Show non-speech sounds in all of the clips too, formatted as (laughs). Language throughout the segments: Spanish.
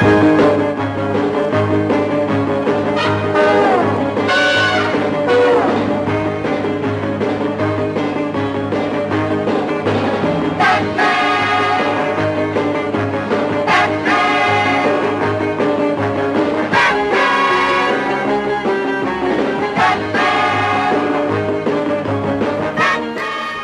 Música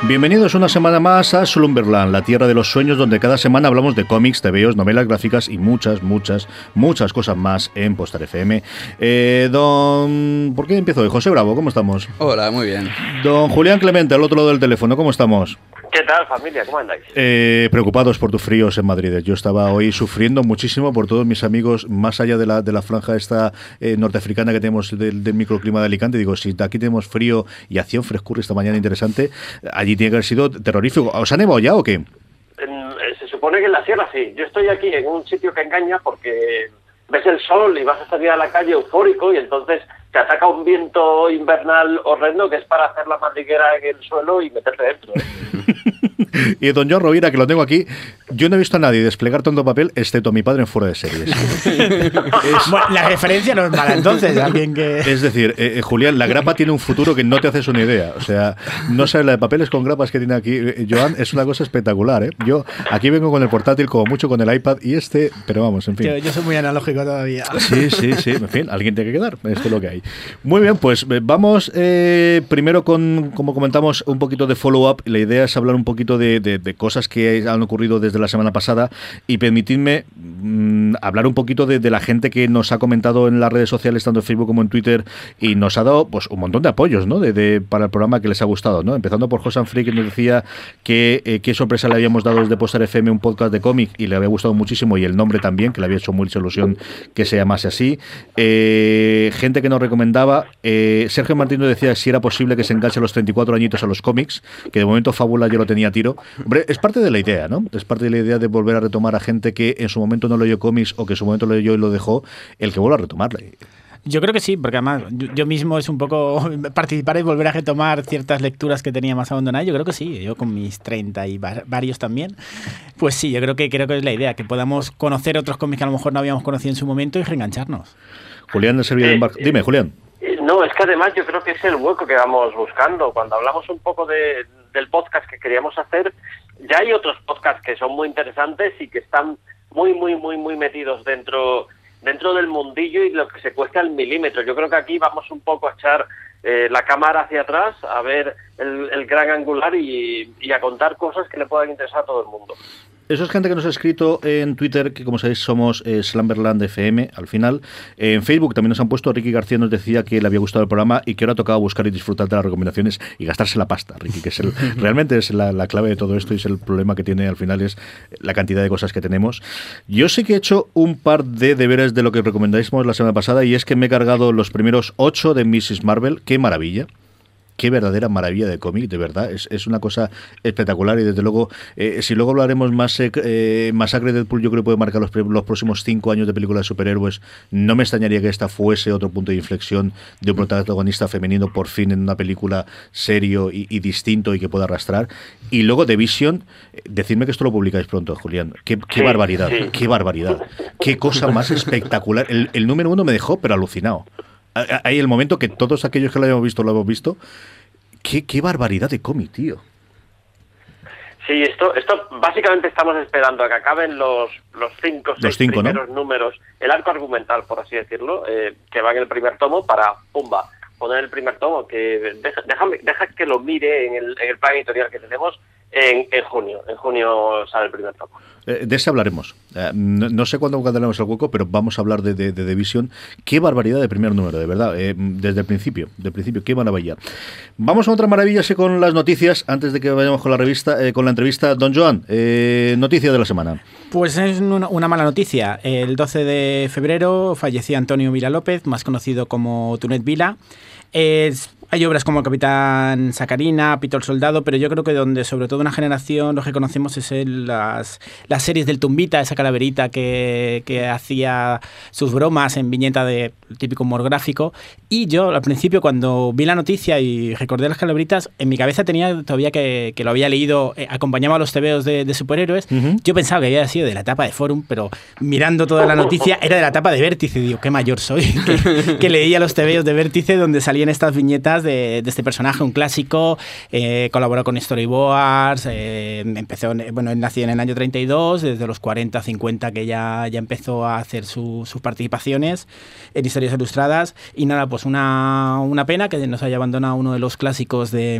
Bienvenidos una semana más a Slumberland, la tierra de los sueños, donde cada semana hablamos de cómics, TVOs, novelas gráficas y muchas, muchas, muchas cosas más en Postar FM. Eh, don. ¿Por qué empiezo hoy? José Bravo, ¿cómo estamos? Hola, muy bien. Don Julián Clemente, al otro lado del teléfono, ¿cómo estamos? ¿Qué tal, familia? ¿Cómo andáis? Eh, preocupados por tus fríos en Madrid. Yo estaba hoy sufriendo muchísimo por todos mis amigos, más allá de la, de la franja esta eh, norteafricana que tenemos del, del microclima de Alicante. Digo, si aquí tenemos frío y hacía un frescura esta mañana interesante, allí tiene que haber sido terrorífico. ¿Os han nevado ya o qué? Eh, se supone que en la sierra sí. Yo estoy aquí en un sitio que engaña porque ves el sol y vas a salir a la calle eufórico y entonces te ataca un viento invernal horrendo que es para hacer la madriguera en el suelo y meterte dentro. (laughs) y don John Rovira, que lo tengo aquí, yo no he visto a nadie desplegar tanto papel, excepto a mi padre en fuera de series. Bueno, la referencia no es mala entonces, alguien que... Es decir, eh, eh, Julián, la grapa tiene un futuro que no te haces una idea. O sea, no sabes la de papeles con grapas que tiene aquí eh, Joan, es una cosa espectacular, ¿eh? Yo aquí vengo con el portátil, como mucho con el iPad y este, pero vamos, en fin. Yo, yo soy muy analógico todavía. Sí, sí, sí, en fin, alguien tiene que quedar, esto es lo que hay. Muy bien, pues eh, vamos eh, primero con, como comentamos, un poquito de follow-up. La idea es hablar un poquito de, cosas que han ocurrido desde la semana pasada y permitidme mm, hablar un poquito de, la gente que nos ha comentado en las redes sociales, tanto en Facebook como en Twitter, y nos ha dado pues un montón de apoyos ¿no? para el programa que les ha gustado. ¿no? Empezando por Josan Free, que nos decía que eh, qué sorpresa le habíamos dado desde Postar FM un podcast de cómic y le había gustado muchísimo, y el nombre también, que le había hecho mucha ilusión que se llamase así. Eh, gente que nos recomendaba, eh, Sergio Martín nos decía si era posible que se enganche los 34 añitos a los cómics, que de momento Fábula yo lo tenía a tiro. Hombre, es parte de la idea, ¿no? Es parte de la idea de volver a retomar a gente que en su momento no leyó cómics o que en su momento lo leyó y lo dejó, el que vuelva a retomarle. Yo creo que sí, porque además yo, mismo es un poco (laughs) participar y volver a retomar ciertas lecturas que tenía más abandonadas. Yo creo que sí, yo con mis 30 y va- varios también. Pues sí, yo creo que creo que es la idea, que podamos conocer otros cómics que a lo mejor no habíamos conocido en su momento y reengancharnos. Julián, el servidor de Eh, embar- Dime, Julián. Eh, No, es que además yo creo que es el hueco que vamos buscando. Cuando hablamos un poco de- del podcast que queríamos hacer, ya hay otros podcasts que son muy interesantes y que están muy, muy, muy, muy metidos dentro dentro del mundillo y lo que se cuesta al milímetro. Yo creo que aquí vamos un poco a echar eh, la cámara hacia atrás, a ver el, el gran angular y, y a contar cosas que le puedan interesar a todo el mundo. Eso es gente que nos ha escrito en Twitter, que como sabéis somos eh, Slamberland FM al final. en Facebook también nos han puesto, Ricky García nos decía que le había gustado el programa y que ahora tocaba buscar y disfrutar de las recomendaciones y gastarse la pasta, Ricky, que es el, (laughs) realmente es la, la clave de todo esto y es el problema que tiene al final es la cantidad de cosas que tenemos. Yo sí que he hecho un par de deberes de lo que recomendábamos la semana pasada y es que me he cargado los primeros ocho de Mrs. Marvel. ¡Qué maravilla! Qué verdadera maravilla de cómic, de verdad. Es, es una cosa espectacular y desde luego, eh, si luego hablaremos más, eh, eh, Masacre de Deadpool, yo creo que puede marcar los, los próximos cinco años de películas de superhéroes. No me extrañaría que esta fuese otro punto de inflexión de un protagonista femenino por fin en una película serio y, y distinto y que pueda arrastrar. Y luego de Vision, decidme que esto lo publicáis pronto, Julián. Qué, qué Sí, barbaridad, sí. qué barbaridad. Qué cosa más espectacular. El, el número uno me dejó, pero alucinado. Hay el momento que todos aquellos que lo hayamos visto lo hemos visto. Qué, qué barbaridad de cómic, tío. Sí, esto, esto básicamente estamos esperando a que acaben los, los cinco, seis primeros números, el arco argumental, por así decirlo, eh, que va en el primer tomo para, pumba, poner el primer tomo, que deja, deja que lo mire en el, en el plan editorial que tenemos en, en junio. En junio sale el primer tomo. Eh, de ese hablaremos. Eh, no, sé cuándo encontraremos el hueco, pero vamos a hablar de, de, de División. Qué barbaridad de primer número, de verdad. Eh, desde el principio, del principio, qué maravilla. Vamos a otra maravilla con las noticias, antes de que vayamos con la revista, con la entrevista. Don Joan, noticia de la semana. Pues es una, una, mala noticia. El 12 de febrero fallecía Antonio Vila López, más conocido como Tunet Vila. Es hay obras como Capitán Sacarina, Pito el Soldado, pero yo creo que donde sobre todo una generación lo que conocemos es el, las, las series del Tumbita, esa calaverita que, que, hacía sus bromas en viñeta de típico humor gráfico. Y yo al principio cuando vi la noticia y recordé las calaveritas, en mi cabeza tenía todavía que, que lo había leído, eh, acompañaba a los tebeos de, de superhéroes. Uh -huh. Yo pensaba que había sido de la etapa de Forum, pero mirando toda la noticia era de la etapa de Vértice. Digo, qué mayor soy, (laughs) que, que leía los tebeos de Vértice donde salían estas viñetas de, de, este personaje, un clásico, eh, colaboró con Storyboards, eh, empezó, bueno, él nació en el año 32, desde los 40, 50 que ya, ya empezó a hacer su, sus participaciones en historias ilustradas y nada, pues una, una pena que nos haya abandonado uno de los clásicos de,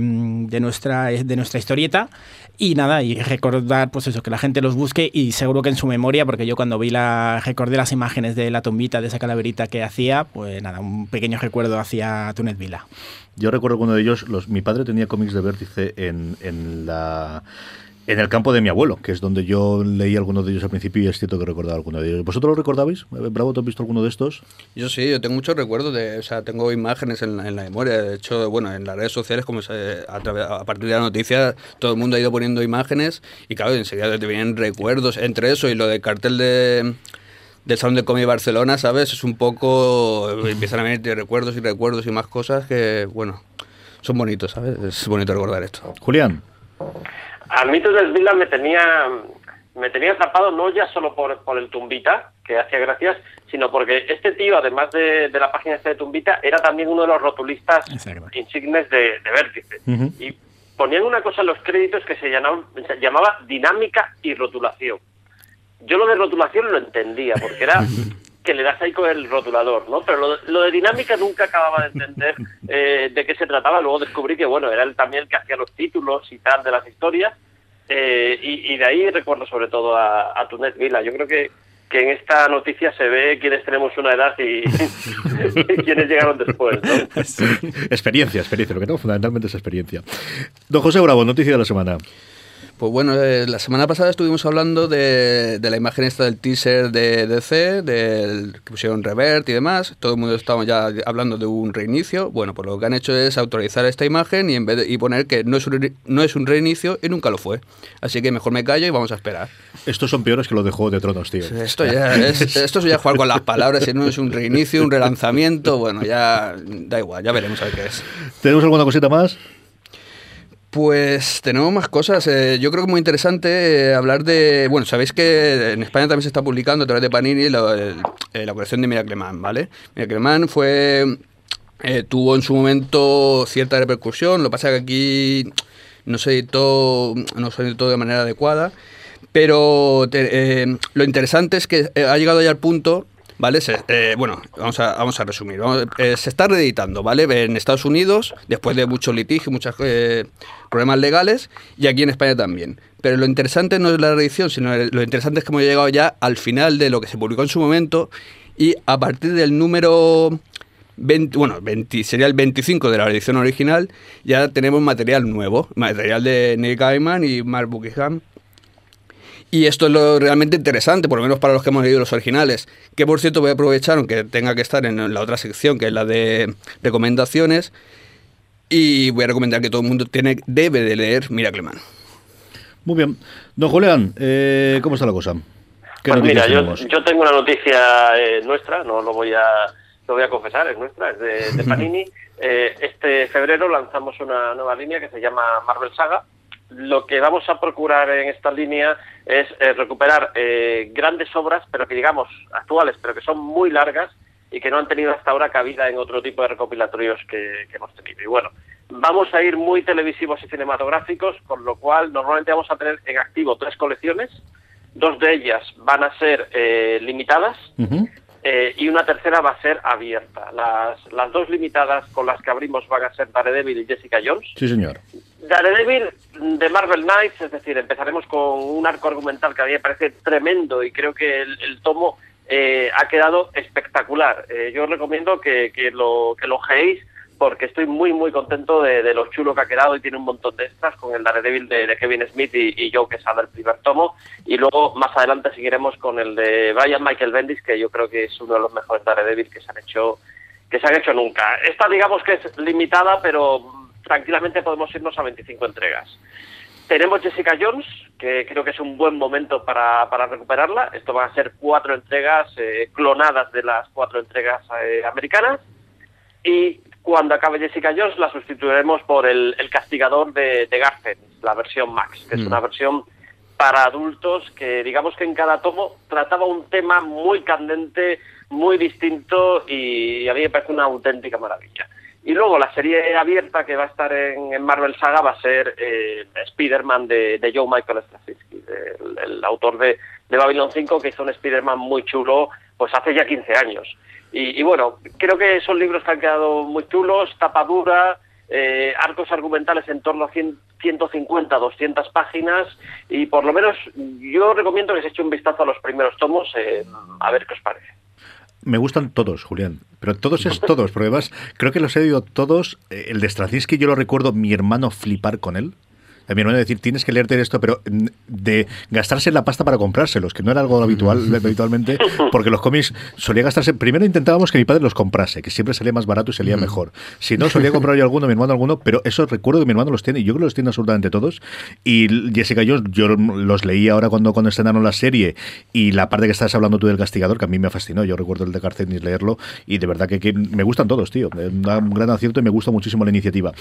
de, nuestra, de nuestra historieta y nada, y recordar pues eso, que la gente los busque y seguro que en su memoria, porque yo cuando vi la, recordé las imágenes de la tumbita, de esa calaverita que hacía, pues nada, un pequeño recuerdo hacia Tunet Vila. Yo recuerdo uno de ellos, los, mi padre tenía cómics de vértice en, en la en el campo de mi abuelo, que es donde yo leí algunos de ellos al principio y es cierto que recordaba alguno de ellos. ¿Vosotros lo recordabais? Bravo, ¿tú has visto alguno de estos? Yo sí, yo tengo muchos recuerdos, de, o sea, tengo imágenes en en la memoria. De hecho, bueno, en las redes sociales, como se, a, través, a, partir de la noticia, todo el mundo ha ido poniendo imágenes y claro, enseguida te vienen recuerdos. Entre eso y lo del cartel de del Salón de Cómic Barcelona, ¿sabes? Es un poco... empiezan a venir recuerdos y recuerdos y más cosas que, bueno, son bonitos, ¿sabes? Es bonito recordar esto. Julián. A mí Tunes Vila me tenía me tenía atrapado no ya solo por, por el Tumbita, que hacía gracias, sino porque este tío, además de, de la página de Tumbita, era también uno de los rotulistas Exacto. insignes de, de Vértice. Uh -huh. Y ponían una cosa en los créditos que se llamaba, se llamaba dinámica y rotulación. Yo lo de rotulación lo entendía, porque era que le das ahí con el rotulador, ¿no? Pero lo, lo de dinámica nunca acababa de entender eh, de qué se trataba. Luego descubrí que, bueno, era él también el que hacía los títulos y tal de las historias. Eh, y, de ahí recuerdo sobre todo a, Tunet Vila. Yo creo que, que en esta noticia se ve quiénes tenemos una edad y, (laughs) y quiénes llegaron después, ¿no? Sí. Experiencia, experiencia, lo que no, fundamentalmente es experiencia. Don José Bravo, noticia de la semana. Pues bueno, eh, la semana pasada estuvimos hablando de, de, la imagen esta del teaser de DC, del que pusieron Revert y demás. Todo el mundo estaba ya hablando de un reinicio. Bueno, pues lo que han hecho es autorizar esta imagen y en vez de, y poner que no es, un, no es un reinicio y nunca lo fue. Así que mejor me callo y vamos a esperar. Estos son peores que los de Juego de Tronos, tío. Esto ya es, esto es ya jugar con las palabras. Si no es un reinicio, un relanzamiento, bueno, ya da igual, ya veremos a ver qué es. ¿Tenemos alguna cosita más? Pues tenemos más cosas. Eh, yo creo que es muy interesante eh, hablar de. Bueno, sabéis que en España también se está publicando a través de Panini la, eh, la colección de Miracle Man, ¿vale? Miracle Man fue. Tuvo en su momento cierta repercusión. Lo que pasa es que aquí no se editó, no se editó de manera adecuada. Pero lo interesante es que ha llegado ya al punto ¿vale? Se, eh, bueno, vamos a, vamos a resumir. Eh, se está reeditando, ¿vale? En Estados Unidos, después de mucho litigio, muchos eh, problemas legales, y aquí en España también. Pero lo interesante no es la reedición, sino lo interesante es que hemos llegado ya al final de lo que se publicó en su momento, y a partir del número 20, bueno, 20, sería el 25 de la edición original, ya tenemos material nuevo, material de Neil Gaiman y Mark Buckingham, y esto es lo realmente interesante, por lo menos para los que hemos leído los originales, que por cierto voy a aprovechar, aunque tenga que estar en la otra sección, que es la de recomendaciones, y voy a recomendar que todo el mundo tiene, debe de leer Miracle Man. Muy bien. Don Julián, eh, ¿cómo está la cosa? Pues mira, yo, yo, tengo una noticia eh, nuestra, no lo voy a lo voy a confesar, es nuestra, es de, de Panini. eh, este febrero lanzamos una nueva línea que se llama Marvel Saga, lo que vamos a procurar en esta línea es eh, recuperar eh, grandes obras, pero que digamos actuales, pero que son muy largas y que no han tenido hasta ahora cabida en otro tipo de recopilatorios que, que hemos tenido. Y bueno, vamos a ir muy televisivos y cinematográficos, con lo cual normalmente vamos a tener en activo tres colecciones, dos de ellas van a ser eh, limitadas eh, y una tercera va a ser abierta. Las, las dos limitadas con las que abrimos van a ser Daredevil y Jessica Jones. Sí, señor. Daredevil de Marvel Knights, es decir, empezaremos con un arco argumental que a mí me parece tremendo y creo que el, tomo eh, ha quedado espectacular. Eh, yo os recomiendo que, que lo que lo porque estoy muy muy contento de, de lo chulo que ha quedado y tiene un montón de extras con el Daredevil de, Kevin Smith y, y Joe Quesada el primer tomo y luego más adelante seguiremos con el de Brian Michael Bendis que yo creo que es uno de los mejores Daredevil que se han hecho que se han hecho nunca. Esta digamos que es limitada pero tranquilamente podemos irnos a 25 entregas. Tenemos Jessica Jones, que creo que es un buen momento para, para recuperarla. Esto van a ser cuatro entregas eh, clonadas de las cuatro entregas eh, americanas. Y cuando acabe Jessica Jones la sustituiremos por el, el castigador de, de la versión Max, que es Mm. una versión para adultos que digamos que en cada tomo trataba un tema muy candente, muy distinto y a mí me parece una auténtica maravilla. Y luego la serie abierta que va a estar en, Marvel Saga va a ser eh, Spider-Man de, de Joe Michael Straczynski, el, autor de, de Babylon 5 que hizo un Spider-Man muy chulo pues hace ya 15 años. Y, bueno, creo que son libros que han quedado muy chulos, tapa dura, eh, arcos argumentales en torno a 100, 150, 200 páginas y por lo menos yo recomiendo que se eche un vistazo a los primeros tomos eh, a ver qué os parece. Me gustan todos, Julián. Pero todos es todos, porque además creo que los he oído todos. Eh, El de Straczynski yo lo recuerdo mi hermano flipar con él. A mi hermano decir, tienes que leerte esto, pero mm, de gastarse la pasta para comprárselos, que no era algo habitual (laughs) habitualmente, porque los cómics solía gastarse. Primero intentábamos que mi padre los comprase, que siempre salía más barato y salía mejor. Si no, solía comprar yo alguno, mi hermano alguno, pero eso recuerdo que mi hermano los tiene, y yo creo que los tiene absolutamente todos. Y Jessica Jones, yo los leí ahora cuando, cuando estrenaron la serie, y la parte que estás hablando tú del castigador, que a mí me fascinó, yo recuerdo el de Carcenis leerlo, y de verdad que, que me gustan todos, tío. Un gran acierto y me gusta muchísimo la iniciativa.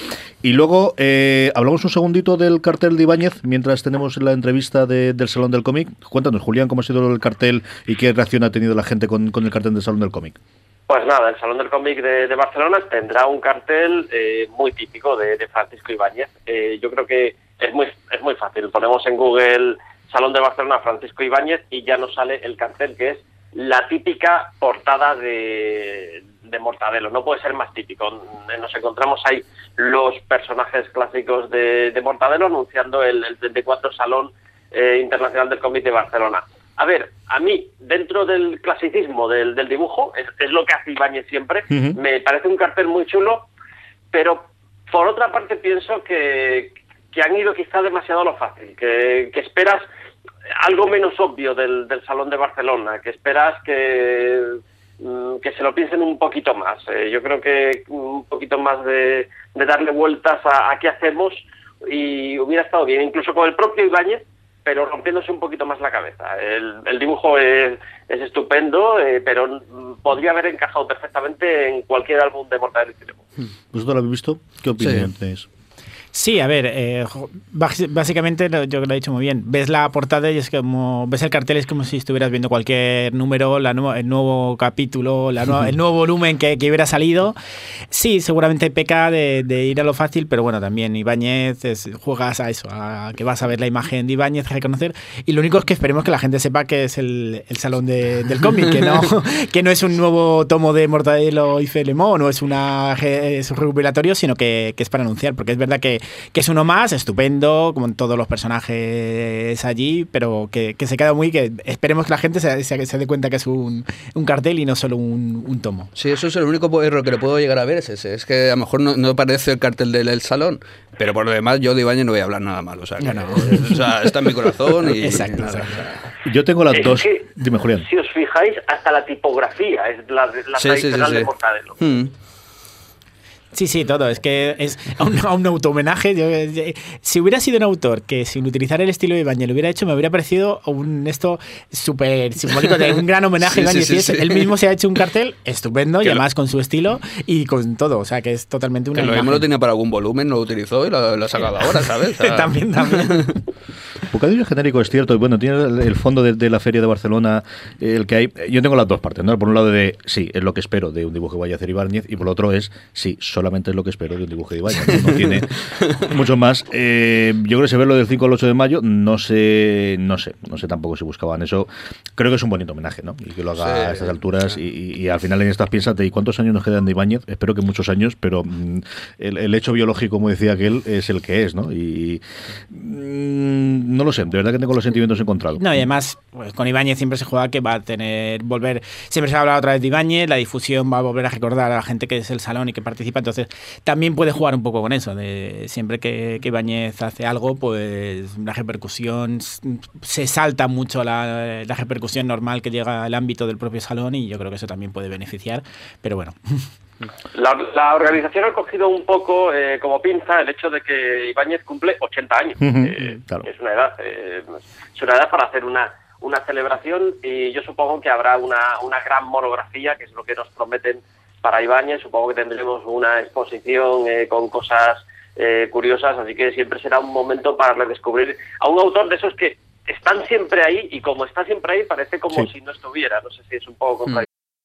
Y luego, eh, hablamos un segundito del cartel de Ibáñez mientras tenemos la entrevista de- del Salón del Cómic. Cuéntanos, Julián, cómo ha sido el cartel y qué reacción ha tenido la gente con, el cartel del Salón del Cómic. Pues nada, el Salón del Cómic de, Barcelona tendrá un cartel eh, muy típico de, de Francisco Ibáñez. Eh, yo creo que es muy, es muy fácil. Ponemos en Google Salón de Barcelona Francisco Ibáñez y ya nos sale el cartel que es la típica portada de, de Mortadelo. No puede ser más típico. Nos encontramos ahí los personajes clásicos de, de Mortadelo anunciando el, el 34 Salón eh, Internacional del Cómic de Barcelona. A ver, a mí, dentro del clasicismo del, del dibujo, es, es lo que hace Ibáñez siempre, me parece un cartel muy chulo, pero por otra parte pienso que, que han ido quizá demasiado a lo fácil, que, que esperas algo menos obvio del, del Salón de Barcelona, que esperas que, mm, que se lo piensen un poquito más. Eh, yo creo que un poquito más de, de darle vueltas a, a qué hacemos y hubiera estado bien, incluso con el propio Ibáñez, pero rompiéndose un poquito más la cabeza. El, el dibujo es, es estupendo, eh, pero mm, podría haber encajado perfectamente en cualquier álbum de Mortadelo y Filemón. ¿Vosotros lo habéis visto? ¿Qué opinión Sí. tenéis? Sí, a ver, eh, básicamente yo creo que lo he dicho muy bien. Ves la portada y es como, ves el cartel, es como si estuvieras viendo cualquier número, la nueva- el nuevo capítulo, la nueva- el nuevo volumen que, que hubiera salido. Sí, seguramente peca de, de ir a lo fácil, pero bueno, también Ibáñez, es- juegas a eso, a que vas a ver la imagen de Ibáñez, a reconocer. Y lo único es que esperemos que la gente sepa que es el, el salón de- del cómic, que no, (laughs) que no es un nuevo tomo de Mortadelo y Filemón, no es, una, es un recuperatorio, sino que, que es para anunciar, porque es verdad que, que es uno más, estupendo, como en todos los personajes allí, pero que, que se queda muy, que esperemos que la gente se, se- se dé cuenta que es un, un cartel y no solo un, un tomo. Sí, eso es el único error que le puedo llegar a ver, es ese. Es que a lo mejor no, no parece el cartel del el salón, pero por lo demás yo de Ibañez no voy a hablar nada mal. O sea, que- No, no. o sea, está en mi corazón y... Exacto, nada. exacto. Yo tengo las Es dos. que, Dime, Julián. Si os fijáis, hasta la tipografía es la, la Sí, sí, sí, tradicional sí. de Mortadelo. Mm. Sí, sí, todo. Es que es a un, un auto-homenaje. Eh, Si hubiera sido un autor que sin utilizar el estilo de Ibáñez lo hubiera hecho, me hubiera parecido un esto súper simbólico de un gran homenaje a (laughs) Sí, sí, sí. Él mismo se ha hecho un cartel estupendo y lo- además con su estilo y con todo. O sea, que es totalmente una Que lo mismo lo tenía para algún volumen, no lo utilizó y lo, lo ha sacado ahora, ¿sabes? O sea, (laughs) también, también. (laughs) Bocadillo genérico es cierto. Bueno, tiene el, fondo de, la feria de Barcelona, el que hay. Yo tengo las dos partes, ¿no? Por un lado de sí, es lo que espero de un dibujo que vaya a hacer Ibáñez, y por otro es sí, solamente es lo que espero de un dibujo de Ibáñez. No, tiene (laughs) mucho más. Eh, yo creo que se ve lo del 5 al 8 de mayo, no sé, no sé, no sé tampoco si buscaban eso. Creo que es un bonito homenaje, ¿no? Y que lo haga a estas alturas. Y, al final en estas piensas ¿y cuántos años nos quedan de Ibáñez? Espero que muchos años, pero mm, el, hecho biológico, como decía aquel, es el que es, ¿no? Y mm, no lo sé, de verdad que tengo los sentimientos encontrados. No, y además, pues, con Ibáñez siempre se juega que va a tener, volver, siempre se ha hablado otra vez de Ibáñez, la difusión va a volver a recordar a la gente que es el salón y que participa, entonces también puede jugar un poco con eso, de siempre que, que Ibáñez hace algo, pues la repercusión se salta mucho la, la repercusión normal que llega al ámbito del propio salón y yo creo que eso también puede beneficiar, pero bueno. (laughs) La, organización ha cogido un poco eh, como pinza el hecho de que Ibáñez cumple 80 años. Eh, es una edad, eh, es una edad para hacer una una celebración y yo supongo que habrá una, una gran monografía, que es lo que nos prometen para Ibáñez. Supongo que tendremos una exposición con cosas curiosas, así que siempre será un momento para redescubrir a un autor de esos que están siempre ahí y como está siempre ahí parece como si no estuviera. No sé si es un poco mm.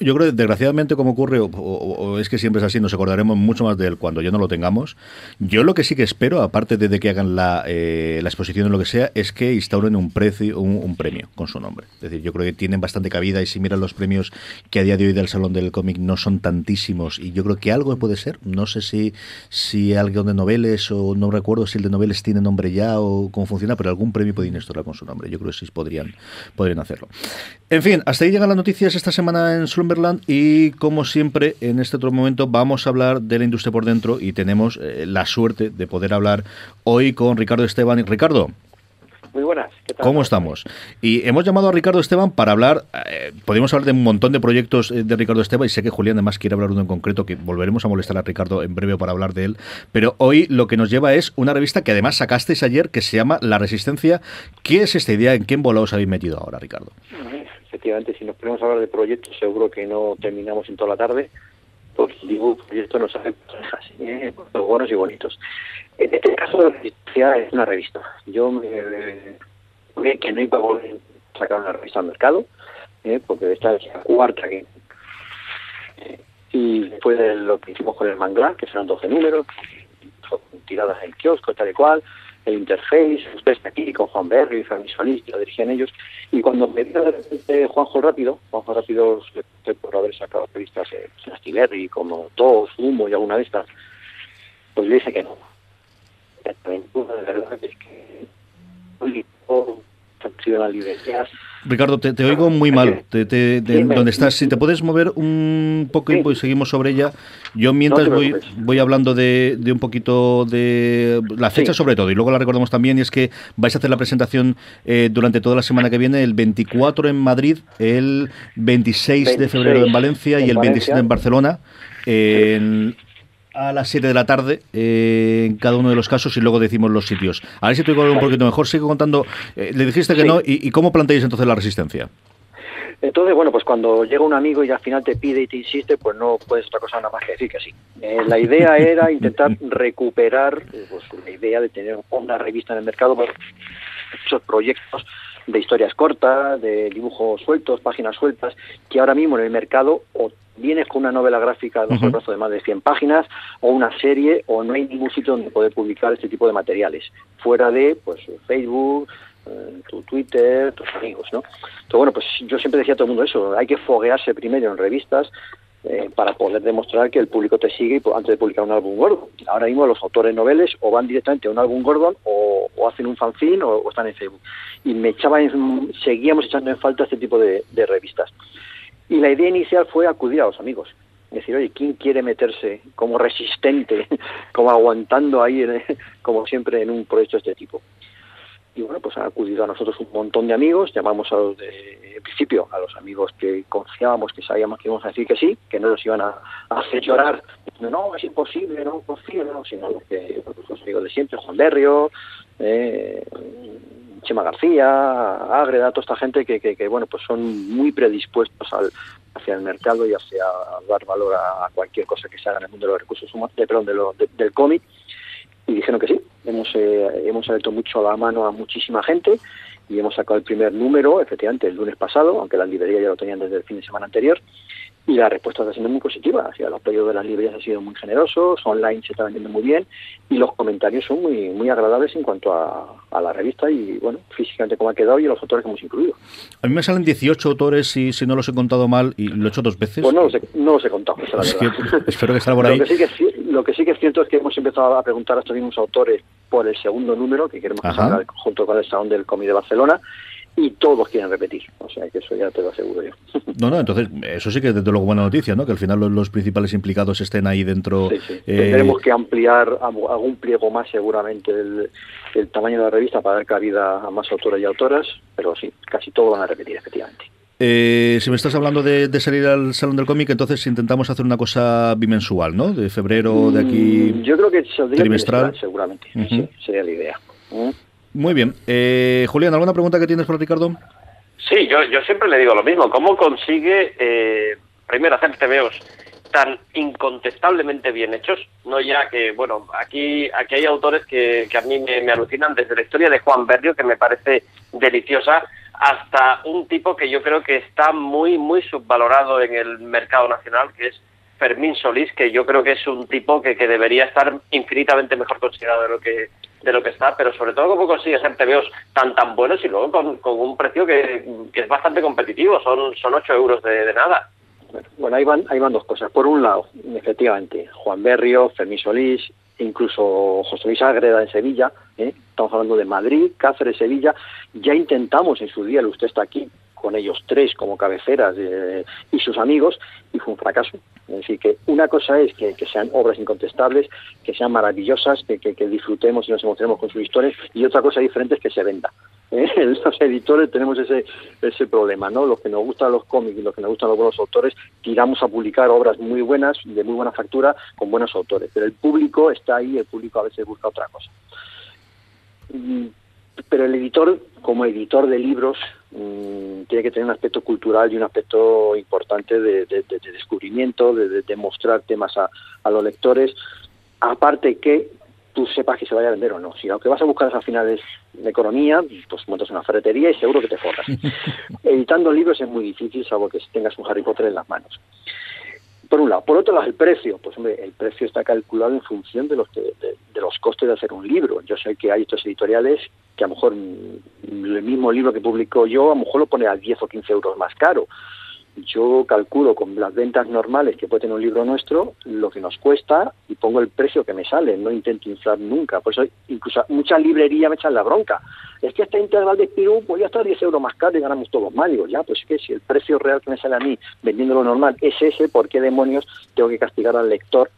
Yo creo que desgraciadamente como ocurre, o, es que siempre es así, nos acordaremos mucho más de él cuando ya no lo tengamos. Yo lo que sí que espero, aparte de, que hagan la, eh, la exposición o lo que sea, es que instauren un precio, un, premio con su nombre. Es decir, yo creo que tienen bastante cabida y si miran los premios que a día de hoy del Salón del Cómic no son tantísimos y yo creo que algo puede ser. No sé si, si algo de noveles o no recuerdo si el de noveles tiene nombre ya o cómo funciona, pero algún premio pueden instaurar con su nombre. Yo creo que sí podrían, podrían hacerlo. En fin, hasta ahí llegan las noticias esta semana en Slumberland y como siempre en este otro momento vamos a hablar de la industria por dentro y tenemos eh, la suerte de poder hablar hoy con Ricardo Esteban. Ricardo. Muy buenas. ¿Cómo estamos? Y hemos llamado a Ricardo Esteban para hablar, eh, podemos hablar de un montón de proyectos eh, de Ricardo Esteban y sé que Julián además quiere hablar uno en concreto que volveremos a molestar a Ricardo en breve para hablar de él, pero hoy lo que nos lleva es una revista que además sacasteis ayer que se llama La Resistencia. ¿Qué es esta idea? ¿En qué embolado os habéis metido ahora, Ricardo? Efectivamente, si nos ponemos a hablar de proyectos, seguro que no terminamos en toda la tarde. Pues digo, proyectos nos hacen así, ¿eh? buenos y bonitos. En este caso, es una revista. Yo me, que no iba a volver a sacar una revista al mercado, ¿eh? porque esta es la cuarta que. Eh, y después de lo que hicimos con el manglar, que serán 12 números, tiradas en kiosco, tal y cual, el interface, usted aquí con Juan Berry, Fermi Solís, que lo dirigían ellos, y cuando me vino de repente Juanjo Rápido, Juanjo Rápido por haber sacado revistas en Astiberri, como Tos, Humo y alguna de estas, pues le dije que no. De verdad es que Ricardo, te, oigo muy mal. Te, ¿Dónde estás? Si te puedes mover un poco y pues seguimos sobre ella. Yo mientras voy, voy hablando de, un poquito de la fecha sobre todo y luego la recordamos también y es que vais a hacer la presentación eh, durante toda la semana que viene, el 24 en Madrid, el 26, de febrero en Valencia y el 27 en Barcelona. A las 7 de la tarde eh, en cada uno de los casos y luego decimos los sitios. A ver si te digo un poquito mejor. Sigo contando. Eh, le dijiste que no. Y, cómo planteáis entonces la resistencia? Entonces, bueno, pues cuando llega un amigo y al final te pide y te insiste, pues no puedes otra cosa nada más que decir que sí. Eh, la idea (laughs) era intentar recuperar pues, la idea de tener una revista en el mercado, para muchos proyectos de historias cortas, de dibujos sueltos, páginas sueltas, que ahora mismo en el mercado o vienes con una novela gráfica de uh de más de 100 páginas o una serie o no hay ningún sitio donde poder publicar este tipo de materiales, fuera de pues Facebook, eh, tu Twitter, tus amigos, ¿no? Entonces, bueno, pues yo siempre decía a todo el mundo eso, hay que foguearse primero en revistas, eh, para poder demostrar que el público te sigue antes de publicar un álbum gordo. Ahora mismo los autores noveles o van directamente a un álbum gordo o, hacen un fanzine o, están en Facebook. Y me echaba seguíamos echando en falta este tipo de, revistas. Y la idea inicial fue acudir a los amigos. Decir, oye, ¿quién quiere meterse como resistente, (laughs) como aguantando ahí, (laughs) como siempre, en un proyecto de este tipo? y bueno, pues han acudido a nosotros un montón de amigos, llamamos a los de en principio a los amigos que confiábamos, que sabíamos que íbamos a decir que sí, que no los iban a, hacer llorar, no, es imposible, no confío, no, sino los, que, los amigos de siempre, Juan Berrio, eh, Chema García, Ágreda, toda esta gente que, que, bueno, pues son muy predispuestos al, hacia el mercado y hacia dar valor a, cualquier cosa que se haga en el mundo de los recursos humanos, de, perdón, de del cómic y dijeron que sí. Hemos, eh, hemos abierto mucho la mano a muchísima gente y hemos sacado el primer número, efectivamente, el lunes pasado, aunque las librerías ya lo tenían desde el fin de semana anterior, y la respuesta está siendo muy positiva. O los pedidos de las librerías han sido muy generosos, online se está vendiendo muy bien y los comentarios son muy muy agradables en cuanto a, la revista y, bueno, físicamente cómo ha quedado y a los autores que hemos incluido. A mí me salen 18 autores, si, si no los he contado mal, y lo he hecho dos veces. Pues no los he, no los he contado, espero que esté por ahí. Lo que, sí que, lo que sí que es cierto es que hemos empezado a preguntar a estos mismos autores por el segundo número, que queremos hacer junto con el Salón del Cómic de Barcelona, y todos quieren repetir. O sea, que eso ya te lo aseguro yo. No, no, entonces eso sí que es desde luego buena noticia, ¿no? Que al final los, principales implicados estén ahí dentro. Sí, sí. Eh, Tendremos que ampliar algún pliego más seguramente el, tamaño de la revista para dar cabida a más autores y autoras, pero sí, casi todos van a repetir, efectivamente. Eh, si me estás hablando de, salir al Salón del Cómic, entonces intentamos hacer una cosa bimensual, ¿no? De febrero, de aquí. Mm, yo creo que saldría trimestral, seguramente. sí, sería la idea. ¿Mm? Muy bien. Eh, Julián, ¿alguna pregunta que tienes para Ricardo? Sí, yo, yo siempre le digo lo mismo. ¿Cómo consigue, eh, primero, hacer TVOs tan incontestablemente bien hechos? No ya que, bueno, aquí, aquí hay autores que, que a mí me, alucinan, desde la historia de Juan Berrio, que me parece deliciosa, hasta un tipo que yo creo que está muy, muy subvalorado en el mercado nacional, que es Fermín Solís, que yo creo que es un tipo que, que debería estar infinitamente mejor considerado de lo que de lo que está, pero sobre todo cómo consigue hacer TVOs tan tan buenos y luego con, un precio que, es bastante competitivo, son, son 8 euros de, nada. Bueno, ahí van, ahí van dos cosas. Por un lado, efectivamente, Juan Berrio, Fermín Solís, incluso José Luis Agreda en Sevilla, ¿eh? estamos hablando de Madrid, Cáceres, Sevilla, ya intentamos en su día, usted está aquí, con ellos tres como cabeceras eh, y sus amigos, y fue un fracaso. Es decir, que una cosa es que, sean obras incontestables, que sean maravillosas, que, disfrutemos y nos emocionemos con sus historias, y otra cosa diferente es que se venda. (laughs) ¿eh? Los editores tenemos ese, ese problema, ¿no? Los que nos gustan los cómics y los que nos gustan los buenos autores, tiramos a publicar obras muy buenas, de muy buena factura, con buenos autores. Pero el público está ahí, el público a veces busca otra cosa. Mm, pero el editor, como editor de libros, mm, tiene que tener un aspecto cultural y un aspecto importante de, descubrimiento, de, de, mostrar temas a, los lectores, aparte que tú sepas que se vaya a vender o no. Si lo que vas a buscar es al final es de economía, pues montas una ferretería y seguro que te forras. (laughs) Editando libros es muy difícil, salvo que tengas un Harry Potter en las manos por un lado. Por otro lado, el precio. Pues hombre, el precio está calculado en función de los, de, los costes de hacer un libro. Yo sé que hay estos editoriales que a lo mejor mm, el mismo libro que publico yo, a lo mejor lo pone a 10 o 15 euros más caro yo calculo con las ventas normales que puede tener un libro nuestro lo que nos cuesta y pongo el precio que me sale, no intento inflar nunca. Por eso incluso muchas librerías me echan la bronca. Es que este integral de Pirú podría estar 10 euros más caro y ganamos todos más. Digo, ya, pues es que si el precio real que me sale a mí vendiéndolo normal es ese, ¿por qué demonios tengo que castigar al lector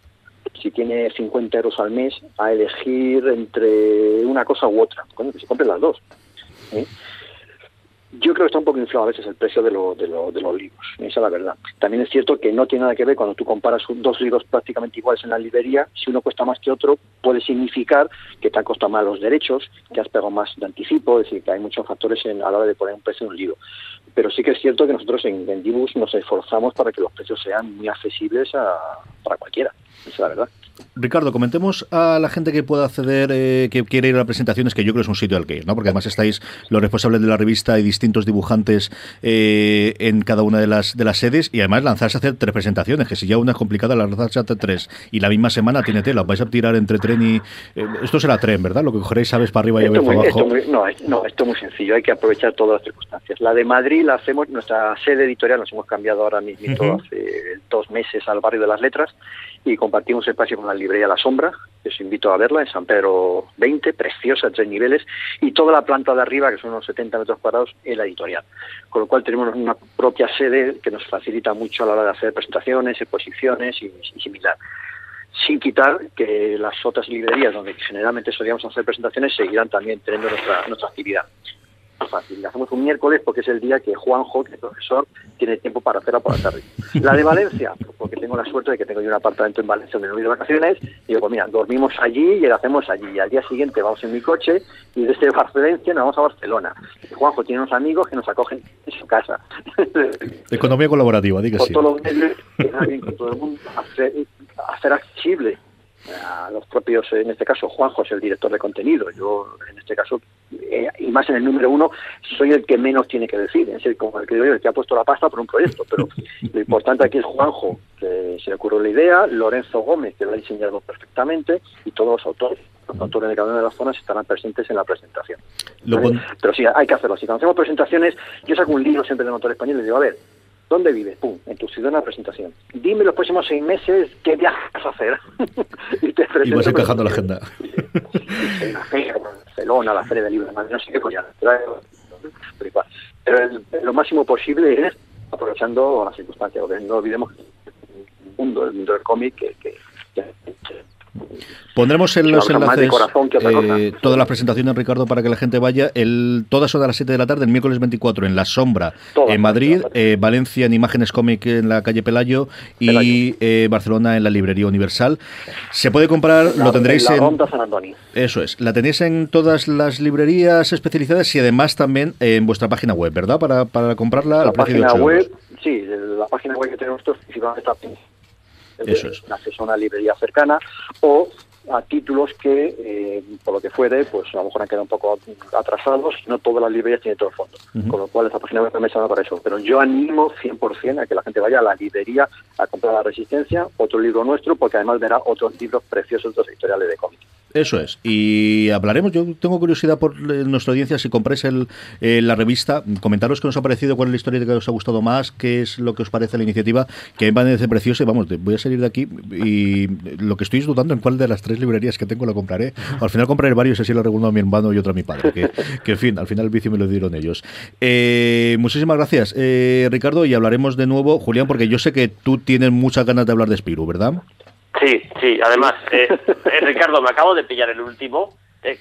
si tiene 50 euros al mes a elegir entre una cosa u otra? Coño, que se compren las dos. ¿eh? Yo creo que está un poco inflado a veces el precio de, lo, de, lo, de los libros, esa es la verdad. También es cierto que no tiene nada que ver cuando tú comparas dos libros prácticamente iguales en la librería, si uno cuesta más que otro, puede significar que te han costado más los derechos, que has pegado más de anticipo, es decir, que hay muchos factores en, a la hora de poner un precio en un libro. Pero sí que es cierto que nosotros en, en Dibus nos esforzamos para que los precios sean muy accesibles a, para cualquiera, esa es la verdad. Ricardo, comentemos a la gente que pueda acceder, eh, que quiere ir a presentaciones, que yo creo que es un sitio al que ir, ¿no? Porque además estáis los responsables de la revista y distintos dibujantes eh, en cada una de las de las sedes y además lanzarse a hacer tres presentaciones, que si ya una es complicada, lanzarse a hacer tres y la misma semana tiene tela, vais a tirar entre tren y... Eh, esto será tren, ¿verdad? Lo que cogeréis, sabes, para arriba y esto para abajo. Esto muy, no, no, esto es muy sencillo, hay que aprovechar todas las circunstancias. La de Madrid la hacemos, nuestra sede editorial, nos hemos cambiado ahora mismo uh -huh. hace dos meses al barrio de las letras y compartimos espacio con la librería La Sombra, les invito a verla en San Pedro 20, preciosa, tres niveles, y toda la planta de arriba, que son unos 70 metros cuadrados, es la editorial. Con lo cual tenemos una propia sede que nos facilita mucho a la hora de hacer presentaciones, exposiciones y, y similar. Sin quitar que las otras librerías donde generalmente solíamos hacer presentaciones seguirán también teniendo nuestra, nuestra actividad fácil. La hacemos un miércoles porque es el día que Juanjo, que es profesor, tiene tiempo para hacerla por la tarde. La de Valencia, porque tengo la suerte de que tengo yo un apartamento en Valencia donde no voy de vacaciones, y digo, pues mira, dormimos allí y la hacemos allí. Y al día siguiente vamos en mi coche y desde Valencia nos vamos a Barcelona. Y Juanjo tiene unos amigos que nos acogen en su casa. (laughs) Economía colaborativa, diga por sí. todos los medios, con todo el mundo, hacer, hacer accesible a los propios, en este caso Juanjo es el director de contenido, yo en este caso, eh, y más en el número uno, soy el que menos tiene que decir, es el, como el que, el que ha puesto la pasta por un proyecto, pero lo importante aquí es Juanjo, que se le ocurrió la idea, Lorenzo Gómez, que lo ha diseñado perfectamente, y todos los autores. Los autores de cada una de las zonas estarán presentes en la presentación. Pero sí, hay que hacerlo. Si cuando hacemos presentaciones, yo saco un libro siempre de motor español y digo, a ver, ¿Dónde vives? Pum, en tu ciudad una presentación. Dime los próximos seis meses qué viajes vas a hacer. (laughs) y, te y vas encajando la agenda. En Barcelona, la Feria del Libro, no sé qué coña. Pero, pero el, lo máximo posible es aprovechando las circunstancias, porque no olvidemos el mundo, el mundo del cómic que, que, que Pondremos en los enlaces eh, todas las presentaciones, Ricardo, para que la gente vaya. El, todas son a las 7 de la tarde, el miércoles 24 en La Sombra, Toda en Madrid, eh, Valencia en Imágenes Cómic en la calle Pelayo y eh, Barcelona en la Librería Universal. Se puede comprar, la, lo tendréis la en... Ronda San Antonio. Eso es, la tenéis en todas las librerías especializadas y además también en vuestra página web, ¿verdad? Para, para comprarla la al precio de página 8 web, euros. Sí, la página web que tenemos nosotros principalmente está Eso es. acceso a una librería cercana o a títulos que, eh, por lo que fuere, pues a lo mejor han quedado un poco atrasados, no todas las librerías tienen todo el fondo, uh -huh. con lo cual esta página web sirve para eso. Pero yo animo 100% a que la gente vaya a la librería a comprar La Resistencia, otro libro nuestro, porque además verá otros libros preciosos de los editoriales de cómics. Eso es. Y hablaremos, yo tengo curiosidad por nuestra audiencia, si compráis el, eh, la revista, comentaros qué os ha parecido, cuál es la historia que os ha gustado más, qué es lo que os parece la iniciativa, que me parece preciosa y vamos, voy a salir de aquí y lo que estoy es dudando en cuál de las tres librerías que tengo la compraré. Al final compraré varios, así lo regulo a mi hermano y otro a mi padre, que, que en fin, al final el vicio me lo dieron ellos. Eh, muchísimas gracias, eh, Ricardo, y hablaremos de nuevo, Julián, porque yo sé que tú tienes muchas ganas de hablar de Spiru, ¿verdad? Sí, sí, además, eh, eh, (laughs) Ricardo, me acabo de pillar el último. Eh,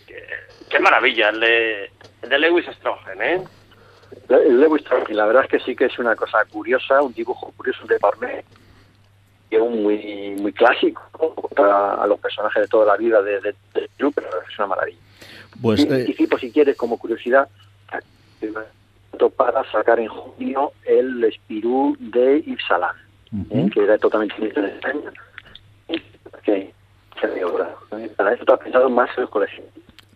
qué maravilla, el de, el de Lewis Strogen, ¿eh? El Lewis Strogen, la verdad es que sí que es una cosa curiosa, un dibujo curioso de Parmé, que es muy, muy clásico a, a, los personajes de toda la vida de, de, de Drew, pero es una maravilla. Pues, y, anticipo, si quieres, como curiosidad, para sacar en junio el Spirou de Yves Salan, uh -huh. que era totalmente de para eso has pensado más en los colegios.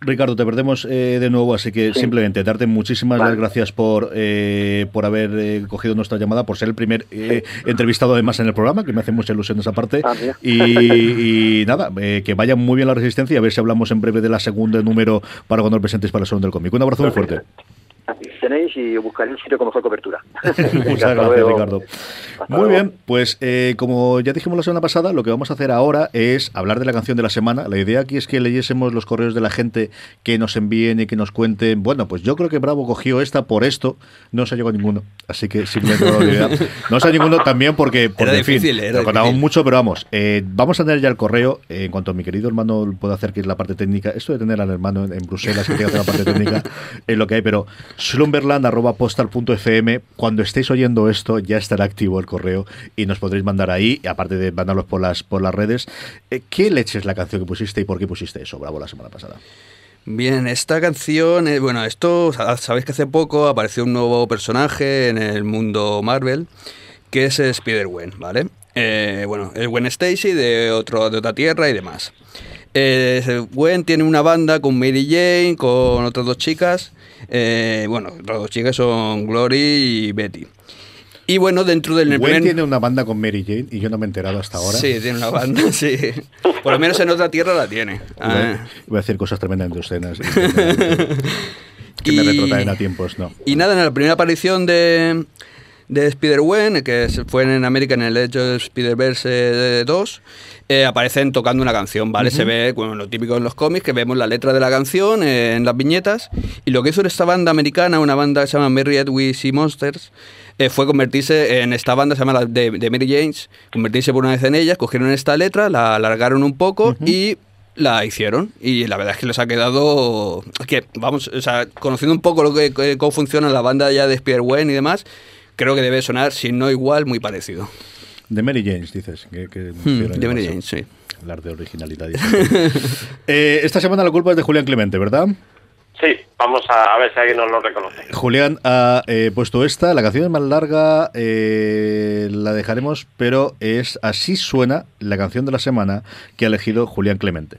Ricardo, te perdemos eh, de nuevo, así que sí. simplemente darte muchísimas vale. gracias por, eh, por haber eh, cogido nuestra llamada, por ser el primer sí. entrevistado además en el programa, que me hace mucha ilusión esa parte. Ah, y, y, nada, que vaya muy bien la resistencia y a ver si hablamos en breve de la segunda número para cuando os presentes para el Salón del Cómic. Un abrazo muy fuerte. Aquí tenéis y buscaré un sitio con mejor cobertura. (laughs) Muchas gracias, Ricardo. Hasta Muy bien, pues eh, como ya dijimos la semana pasada, lo que vamos a hacer ahora es hablar de la canción de la semana. La idea aquí es que leyésemos los correos de la gente que nos envíen y que nos cuenten. Bueno, pues yo creo que Bravo cogió esta por esto. No se llegó a ninguno. Así que simplemente no olvidar. No se ninguno también porque, porque era fin, difícil, era lo contamos mucho, pero vamos, eh, vamos a tener ya el correo. Eh, en cuanto mi querido hermano pueda hacer que es la parte técnica, esto de tener al hermano en, en Bruselas que hacer la parte técnica (laughs) es lo que hay, pero slumberland.postal.fm. Cuando estéis oyendo esto, ya estará activo el correo y nos podréis mandar ahí, aparte de mandarlos por las, por las redes. Eh, ¿Qué leche es la canción que pusiste y por qué pusiste eso, Bravo, la semana pasada? Bien, esta canción, eh, bueno, esto, sabéis que hace poco apareció un nuevo personaje en el mundo Marvel, que es Spider-Gwen, ¿vale? Eh, bueno, es Gwen Stacy de, otro, de otra tierra y demás. Eh, Gwen tiene una banda con Mary Jane, con otras dos chicas. Eh, bueno, las dos chicas son Glory y Betty. Y bueno, dentro del... Gwen tiene una banda con Mary Jane y yo no me he enterado hasta ahora. Sí, tiene una banda, (laughs) sí. Por lo menos en otra tierra la tiene. Ah. Voy, a, decir cosas tremendamente obscenas. que me (laughs) retrotraen a tiempos, no. Y nada, en la primera aparición de, de Spider-Gwen, que fue en América en el Edge of Spider-Verse 2, eh, aparecen tocando una canción, ¿vale? Se ve, bueno, lo típico en los cómics, que vemos la letra de la canción eh, en las viñetas. Y lo que hizo esta banda americana, una banda que se llama Mary Edwis y Monsters, eh, fue convertirse en esta banda, se llama la de, Mary James, convertirse por una vez en ellas, cogieron esta letra, la alargaron un poco y la hicieron y la verdad es que les ha quedado que vamos o sea conociendo un poco lo que cómo funciona la banda ya de Spider-Gwen y demás creo que debe sonar si no igual muy parecido de Mary James, dices. Que, hmm, de Mary James, sí. Hablar de originalidad. (laughs) eh, esta semana la culpa es de Julián Clemente, ¿verdad? Sí, vamos a, ver si alguien nos lo reconoce. Julián ha eh, puesto esta, la canción es más larga, eh, la dejaremos, pero es así suena la canción de la semana que ha elegido Julián Clemente.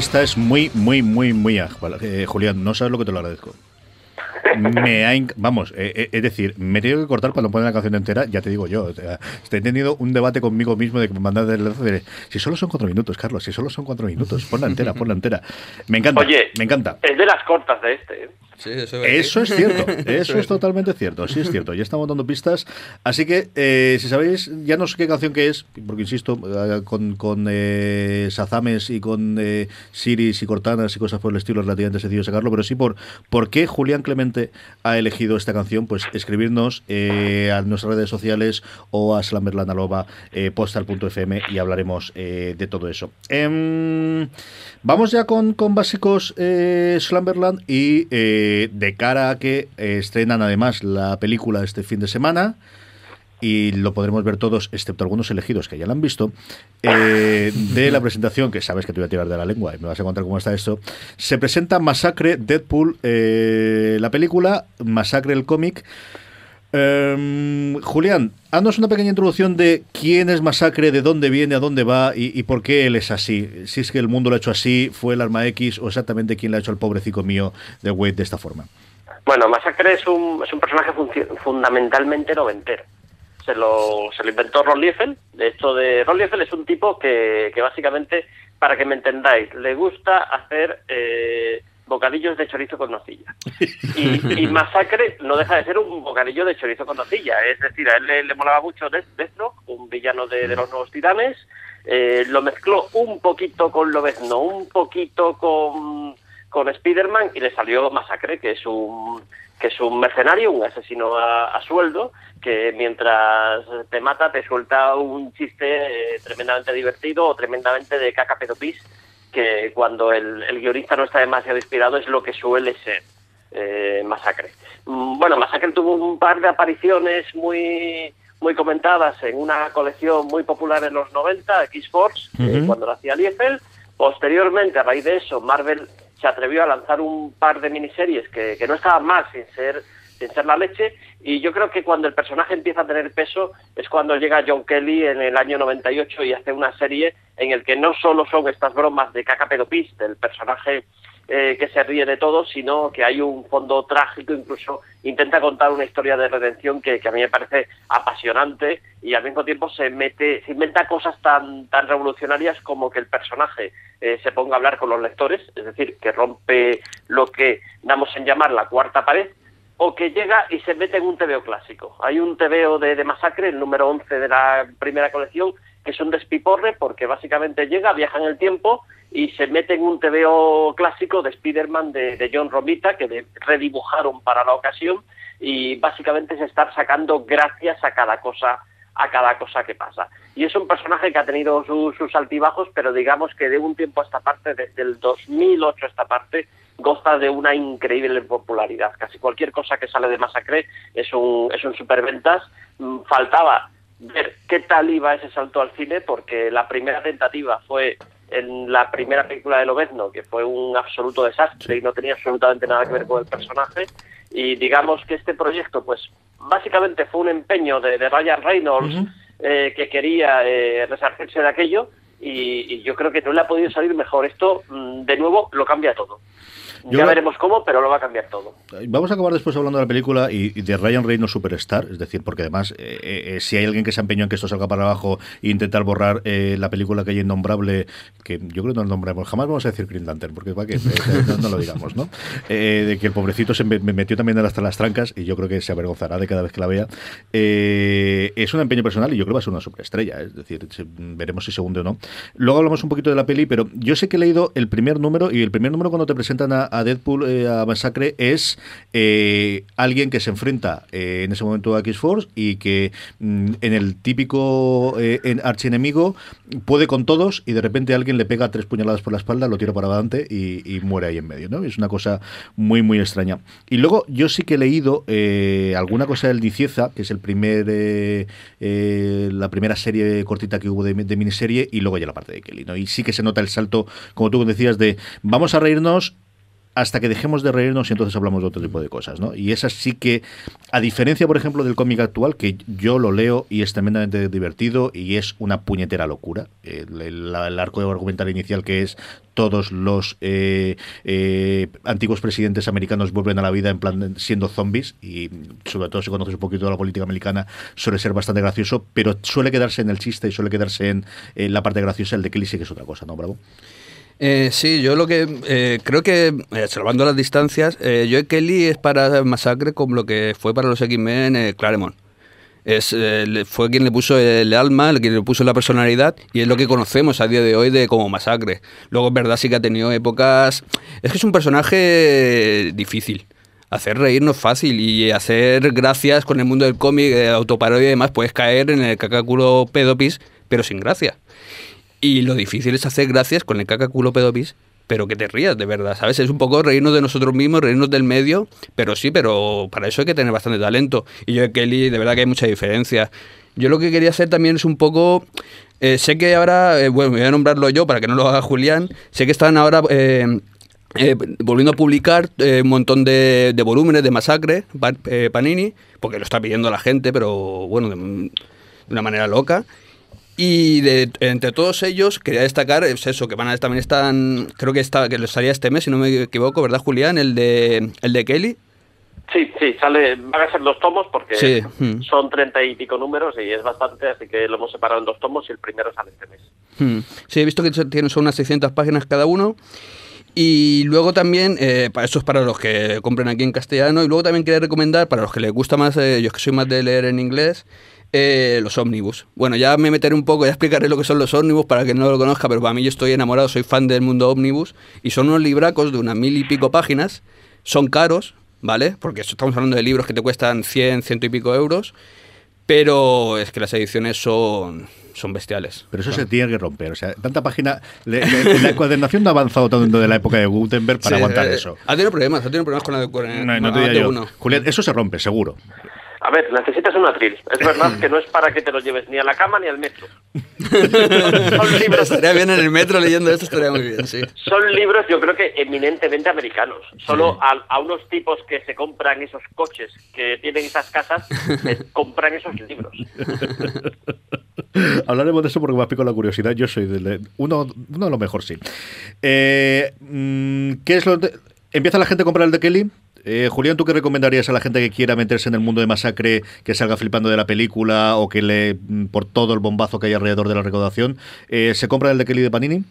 Esta es muy, muy, muy, muy ágil. Eh, Julián, no sabes lo que te lo agradezco. Me ha, vamos, eh, eh, es decir, me he tenido que cortar cuando ponen la canción entera, ya te digo yo. estoy teniendo un debate conmigo mismo de que me mandan de si solo son cuatro minutos, Carlos, si solo son cuatro minutos, ponla entera, ponla entera. Me encanta. Oye, me encanta. Es de las cortas de este. ¿eh? eso, es cierto, (laughs) eso es totalmente cierto, sí es cierto, ya estamos dando pistas. Así que, eh, si sabéis, ya no sé qué canción que es, porque insisto, eh, con, con eh, Sazames y con eh, Siris y Cortanas y cosas por el estilo, relativamente sencillo sacarlo, pero sí por por qué Julián Clemente ha elegido esta canción, pues escribirnos a nuestras redes sociales o a Slamberlandalova, postal.fm y hablaremos de todo eso. Em, vamos ya con, con básicos Slamberland y de cara a que eh, estrenan además la película este fin de semana y lo podremos ver todos, excepto algunos elegidos que ya la han visto, eh, de la presentación, que sabes que te voy a tirar de la lengua y me vas a contar cómo está esto, se presenta Masacre, Deadpool, eh, la película, Masacre el cómic. Em, Julián, haznos una pequeña introducción de quién es Masacre, de dónde viene, a dónde va y, por qué él es así. Si es que el mundo lo ha hecho así, fue el arma X o exactamente quién le ha hecho al pobrecito mío de Wade de esta forma. Bueno, Masacre es un, es un personaje fundamentalmente noventero. Se lo, se lo inventó Ron Liefeld. De hecho, de Ron Liefeld es un tipo que, que básicamente, para que me entendáis, le gusta hacer eh, bocadillos de chorizo con nocilla. Y, (laughs) Masacre no deja de ser un bocadillo de chorizo con nocilla. Es decir, a él le, molaba mucho Deathstroke, un villano de, los nuevos titanes. Eh, lo mezcló un poquito con Lobezno, un poquito con, con Spider-Man y le salió Masacre, que es un que es un mercenario, un asesino a, sueldo, que mientras te mata te suelta un chiste eh, tremendamente divertido o tremendamente de caca pedopis que cuando el, guionista no está demasiado inspirado es lo que suele ser eh, Masacre. Mm, bueno, Masacre tuvo un par de apariciones muy muy comentadas en una colección muy popular en los 90, X-Force, eh, cuando lo hacía Liefeld. Posteriormente, a raíz de eso, Marvel se atrevió a lanzar un par de miniseries que, que no estaban mal sin ser sin ser la leche. Y yo creo que cuando el personaje empieza a tener peso es cuando llega John Kelly en el año 98 y hace una serie en el que no solo son estas bromas de caca pedopis del personaje eh, que se ríe de todo, sino que hay un fondo trágico, incluso intenta contar una historia de redención que, a mí me parece apasionante y al mismo tiempo se mete, se inventa cosas tan, tan revolucionarias como que el personaje eh, se ponga a hablar con los lectores, es decir, que rompe lo que damos en llamar la cuarta pared, o que llega y se mete en un TVO clásico. Hay un TVO de, de Masacre, el número 11 de la primera colección, que es un despiporre porque básicamente llega, viaja en el tiempo y se mete en un TVO clásico de Spider-Man de, John Romita que redibujaron para la ocasión y básicamente es estar sacando gracias a cada cosa a cada cosa que pasa. Y es un personaje que ha tenido sus altibajos, pero digamos que de un tiempo a esta parte, desde el 2008 a esta parte, goza de una increíble popularidad. Casi cualquier cosa que sale de Masacre es un, es un superventas. Mm, faltaba ver qué tal iba ese salto al cine, porque la primera tentativa fue en la primera película de Lobezno, que fue un absoluto desastre y no tenía absolutamente nada que ver con el personaje. Y digamos que este proyecto, pues básicamente fue un empeño de, Ryan Reynolds eh, que quería eh, resarcirse de aquello y, y, yo creo que no le ha podido salir mejor. Esto, mm, de nuevo, lo cambia todo ya veremos cómo, pero lo va a cambiar todo. Vamos a acabar después hablando de la película y, de Ryan Reynolds Superstar, es decir, porque además, eh, eh, eh, si hay alguien que se empeñó en que esto salga para abajo e intentar borrar la película que hay innombrable, que yo creo que no lo nombramos, jamás vamos a decir Green Lantern, porque para que no, lo digamos, ¿no? (laughs) de que el pobrecito se me, metió también hasta las trancas y yo creo que se avergonzará de cada vez que la vea. es un empeño personal y yo creo que va a ser una superestrella, es decir, veremos si se hunde o no. Luego hablamos un poquito de la peli, pero yo sé que he leído el primer número y el primer número cuando te presentan a, a Deadpool, eh, a Masacre, es eh, alguien que se enfrenta eh, en ese momento a X-Force y que mm, en el típico en archienemigo puede con todos y de repente alguien le pega tres puñaladas por la espalda, lo tira para adelante y, muere ahí en medio. ¿no? Es una cosa muy, muy extraña. Y luego yo sí que he leído alguna cosa del Nicieza, que es el primer la primera serie cortita que hubo de, de, miniserie, y luego ya la parte de Kelly. ¿no? Y sí que se nota el salto, como tú decías, de vamos a reírnos hasta que dejemos de reírnos y entonces hablamos de otro tipo de cosas, ¿no? Y esa sí que, a diferencia, por ejemplo, del cómic actual, que yo lo leo y es tremendamente divertido y es una puñetera locura, el, arco argumental inicial que es todos los eh, eh, antiguos presidentes americanos vuelven a la vida en plan siendo zombies y sobre todo si conoces un poquito de la política americana suele ser bastante gracioso, pero suele quedarse en el chiste y suele quedarse en, la parte graciosa, el de Kelly que es otra cosa, ¿no, Bravo? Eh, sí, yo lo que eh, creo que, eh, salvando las distancias, eh, yo Kelly es para Masacre como lo que fue para los X-Men eh, Claremont. Es, eh, fue quien le puso el alma, quien le puso la personalidad y es lo que conocemos a día de hoy de como Masacre. Luego es verdad sí que ha tenido épocas... Es que es un personaje difícil. Hacer reír no es fácil y hacer gracias con el mundo del cómic, eh, autoparodia y demás, puedes caer en el cacaculo pedopis, pero sin gracia. Y lo difícil es hacer gracias con el cacaculo pedopis, pero que te rías de verdad, ¿sabes? Es un poco reírnos de nosotros mismos, reírnos del medio, pero sí, pero para eso hay que tener bastante talento. Y yo Kelly, de verdad que hay mucha diferencia. Yo lo que quería hacer también es un poco... eh, sé que ahora, eh, bueno, voy a nombrarlo yo para que no lo haga Julián, sé que están ahora... eh, eh, volviendo a publicar un montón de, de volúmenes de masacre, Pa- Panini, porque lo está pidiendo la gente, pero bueno, de, de una manera loca. Y de, entre todos ellos quería destacar es eso, que van a, también están, creo que está, que les salía este mes, si no me equivoco, ¿verdad, Julián? El de, el de Kelly. Sí, sí, sale, van a ser dos tomos porque Sí, mm. son treinta y pico números y es bastante, así que lo hemos separado en dos tomos y el primero sale este mes. Hmm. Sí, he visto que tienen son unas 600 páginas cada uno. Y luego también, eh, para eso es para los que compren aquí en castellano. Y luego también quería recomendar, para los que les gusta más, eh, yo es que soy más de leer en inglés, eh, los ómnibus. Bueno, ya me meteré un poco, ya explicaré lo que son los ómnibus para que no lo conozca, pero para mí yo estoy enamorado, soy fan del mundo ómnibus. Y son unos libracos de unas mil y pico páginas. Son caros, ¿vale? Porque estamos hablando de libros que te cuestan 100, ciento y pico euros. Pero es que las ediciones son, son bestiales. Pero eso se tiene que romper. O sea, tanta página. le- le- la encuadernación no ha avanzado tanto de la época de Gutenberg para Sí, aguantar eh, eso. Ha tenido problemas, ha tenido problemas con la con No, no te yo. Julián, eso se rompe, seguro. A ver, necesitas un atril. Es verdad que no es para que te lo lleves ni a la cama ni al metro. son, (laughs) libros, Estaría bien en el metro leyendo esto, estaría muy bien, sí. son libros, yo creo que eminentemente americanos. Solo a, a unos tipos que se compran esos coches, que tienen esas casas, les (laughs) compran esos libros. (laughs) Hablaremos de eso porque me ha picado la curiosidad. Yo soy de, de- uno, uno de lo mejor, sí. Eh, mm, ¿Qué es lo de- ¿Empieza la gente a comprar el de Kelly? Eh, Julián, ¿tú qué recomendarías a la gente que quiera meterse en el mundo de masacre, que salga flipando de la película o que le, mm, por todo el bombazo que hay alrededor de la recaudación, eh, se compra el de Kelly de Panini?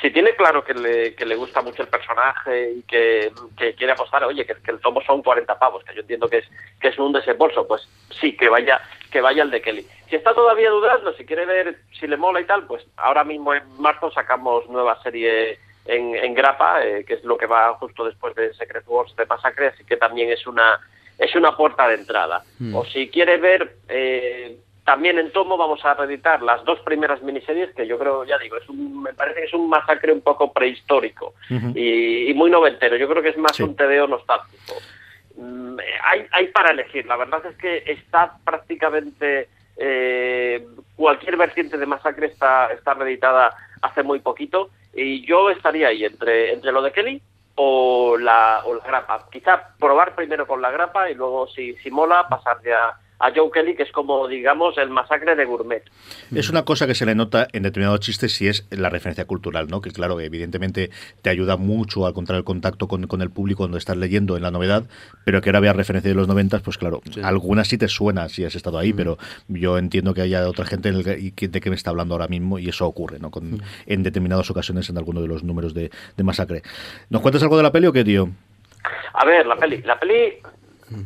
Si tiene claro que le, que le gusta mucho el personaje y que, quiere apostar, oye, que, que el tomo son 40 pavos, que yo entiendo que es que es un desembolso, pues sí, que vaya que vaya el de Kelly. Si está todavía dudando, si quiere ver si le mola y tal, pues ahora mismo en marzo sacamos nueva serie en, en grapa, eh, que es lo que va justo después de Secret Wars de Masacre, así que también es una es una puerta de entrada. O si quiere ver eh, también en tomo vamos a reeditar las dos primeras miniseries que yo creo, ya digo, es un, me parece que es un masacre un poco prehistórico y, y muy noventero. Yo creo que es más Sí. un tedeo nostálgico. Mm, hay, hay para elegir. La verdad es que está prácticamente eh, cualquier vertiente de masacre está, está reeditada hace muy poquito y yo estaría ahí entre, entre lo de Kelly o la, o la grapa. Quizá probar primero con la grapa y luego si, si mola pasar ya a Joe Kelly, que es como, digamos, el masacre de gourmet. Es una cosa que se le nota en determinados chistes si es la referencia cultural, ¿no? Que claro, evidentemente te ayuda mucho a encontrar el contacto con, con el público cuando estás leyendo en la novedad, pero que ahora veas referencia de los noventas, pues claro, algunas sí te suena si has estado ahí, pero yo entiendo que haya otra gente en el que- de que me está hablando ahora mismo y eso ocurre, ¿no? Con, En determinadas ocasiones en alguno de los números de, de Masacre. ¿Nos cuentas algo de la peli o qué, tío? A ver, la peli. La peli,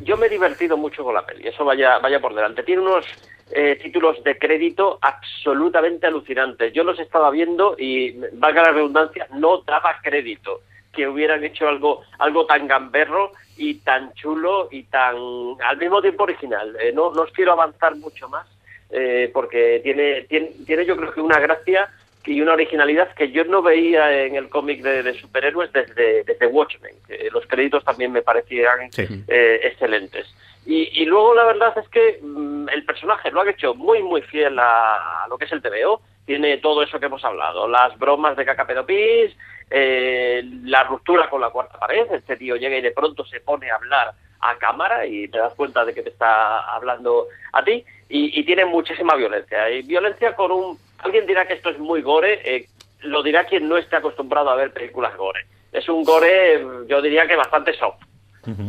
yo me he divertido mucho con la peli, eso vaya, vaya por delante. Tiene unos eh, títulos de crédito absolutamente alucinantes. Yo los estaba viendo y, valga la redundancia, no daba crédito que hubieran hecho algo, algo tan gamberro y tan chulo y tan al mismo tiempo original. Eh, no, no os quiero avanzar mucho más eh, porque tiene, tiene, tiene yo creo que una gracia y una originalidad que yo no veía en el cómic de, de superhéroes desde, desde Watchmen. que los créditos también me parecían Sí. eh, excelentes. Y, y luego la verdad es que mm, el personaje lo han hecho muy muy fiel a, a lo que es el TVO. tiene todo eso que hemos hablado, las bromas de Cacapedopis, eh, la ruptura con la cuarta pared, este tío llega y de pronto se pone a hablar a cámara y te das cuenta de que te está hablando a ti y, tiene muchísima violencia. Y violencia con un... Alguien dirá que esto es muy gore, eh, lo dirá quien no esté acostumbrado a ver películas gore. Es un gore, yo diría que bastante soft.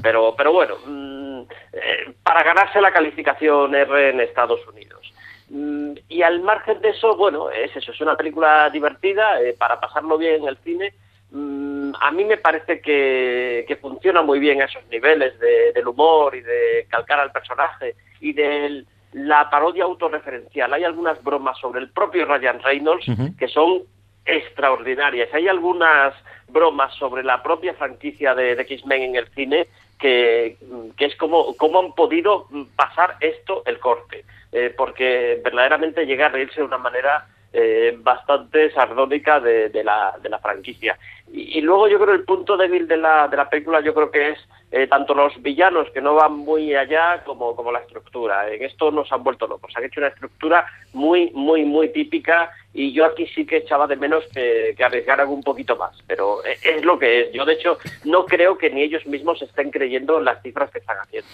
Pero, pero bueno, mm, eh, para ganarse la calificación R en Estados Unidos. Mm, y al margen de eso, bueno, es eso, es una película divertida eh, para pasarlo bien en el cine. Mm, a mí me parece que, funciona muy bien a esos niveles del humor y de calcar al personaje y de la parodia autorreferencial. Hay algunas bromas sobre el propio Ryan Reynolds que son extraordinarias. Hay algunas bromas sobre la propia franquicia de, de X-Men en el cine que, que es como cómo han podido pasar esto el corte. Eh, porque verdaderamente llega a reírse de una manera eh, bastante sardónica de, la, de la franquicia. Y, luego yo creo el punto débil de la, de la película yo creo que es eh, tanto los villanos que no van muy allá como, como la estructura. En esto nos han vuelto locos. Han hecho una estructura muy, muy, muy típica y yo aquí sí que echaba de menos que, que, arriesgaran un poquito más, pero e, es lo que es. Yo, de hecho, no creo que ni ellos mismos estén creyendo en las cifras que están haciendo.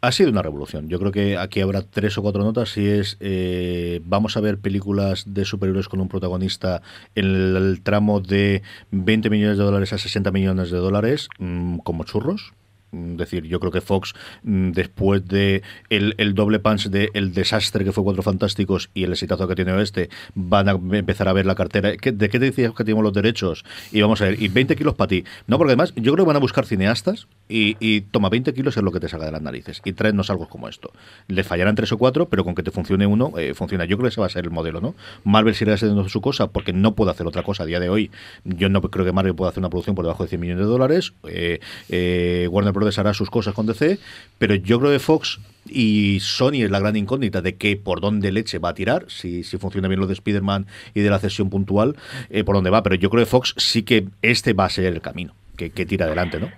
Ha sido una revolución. Yo creo que aquí habrá tres o cuatro notas y es, eh, vamos a ver películas de superhéroes con un protagonista en el, tramo de 20 millones de dólares a 60 millones de dólares, mm, como churros. Mm, decir, yo creo que Fox, mm, después de el, doble punch de el desastre que fue Cuatro Fantásticos y el exitazo que tiene este, van a empezar a ver la cartera. ¿De qué te decías que tenemos los derechos? Y vamos a ver, y 20 kilos para ti. No, porque además yo creo que van a buscar cineastas y, toma 20 kilos es lo que te salga de las narices. Y traernos algo como esto. Le fallarán tres o cuatro, pero con que te funcione uno, eh, funciona. Yo creo que ese va a ser el modelo, ¿no? Marvel sigue haciendo su cosa porque no puede hacer otra cosa a día de hoy. Yo no creo que Marvel pueda hacer una producción por debajo de 100 millones de dólares. Eh, eh, Warner Bros hará sus cosas con DC, pero yo creo que Fox y Sony es la gran incógnita de que por dónde leche va a tirar, si, si funciona bien lo de Spider-Man y de la cesión puntual, eh, por dónde va. Pero yo creo que Fox sí que este va a ser el camino que, tira adelante, ¿no?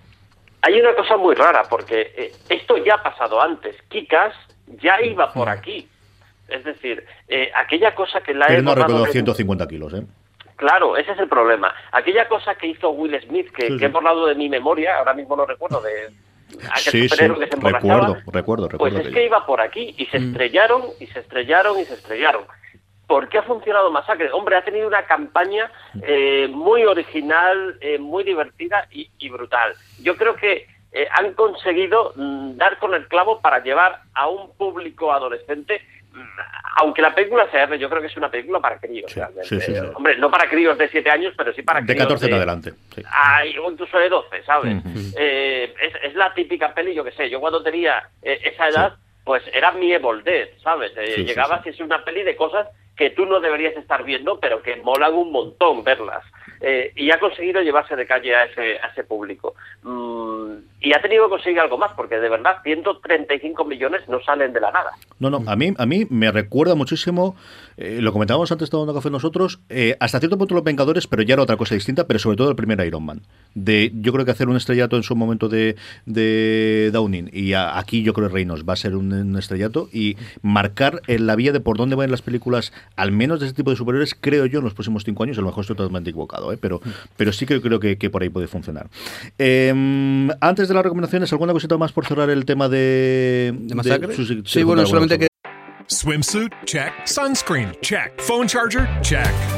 Hay una cosa muy rara, porque eh, esto ya ha pasado antes. Kikas ya iba por aquí. Es decir, eh, aquella cosa que la Pero no recuerdo 150 kilos, ¿eh? Claro, ese es el problema. Aquella cosa que hizo Will Smith, que, que he borrado de mi memoria, ahora mismo no recuerdo, de sí, sí, recuerdo, recuerdo, recuerdo. Pues es que iba por aquí y se mm. estrellaron y se estrellaron y se estrellaron. ¿Por qué ha funcionado Masacre? Hombre, ha tenido una campaña eh, muy original, eh, muy divertida y, brutal. Yo creo que eh, han conseguido mm, dar con el clavo para llevar a un público adolescente aunque la película sea, yo creo que es una película para críos. Hombre, no para críos de 7 años, pero sí para de 14 en adelante. o incluso de 12, ¿sabes? Eh, es, la típica peli, yo que sé. Yo cuando tenía eh, esa edad, pues era mi Evil Dead, ¿sabes? Eh, llegabas y es una peli de cosas que tú no deberías estar viendo, pero que molan un montón verlas. Eh, y ha conseguido llevarse de calle a ese, a ese público. Mm, y ha tenido que conseguir algo más, porque de verdad 135 millones no salen de la nada. No, no, a mí, a mí me recuerda muchísimo, eh, lo comentábamos antes tomando café nosotros, eh, hasta cierto punto los Vengadores, pero ya era otra cosa distinta, pero sobre todo el primer Iron Man. De, yo creo que hacer un estrellato en su momento de, de Downing, y aquí yo creo que Reynolds va a ser un, estrellato, y marcar en la vía de por dónde van las películas, al menos de ese tipo de superiores, creo yo, en los próximos cinco años, a lo mejor estoy totalmente equivocado, ¿eh? pero, pero sí que creo que, que por ahí puede funcionar. Em, antes de las recomendaciones, ¿alguna cosita más por cerrar el tema de, ¿De masacre? sí, bueno, solamente que Swimsuit? Check. Sunscreen? Check. Phone charger? Check.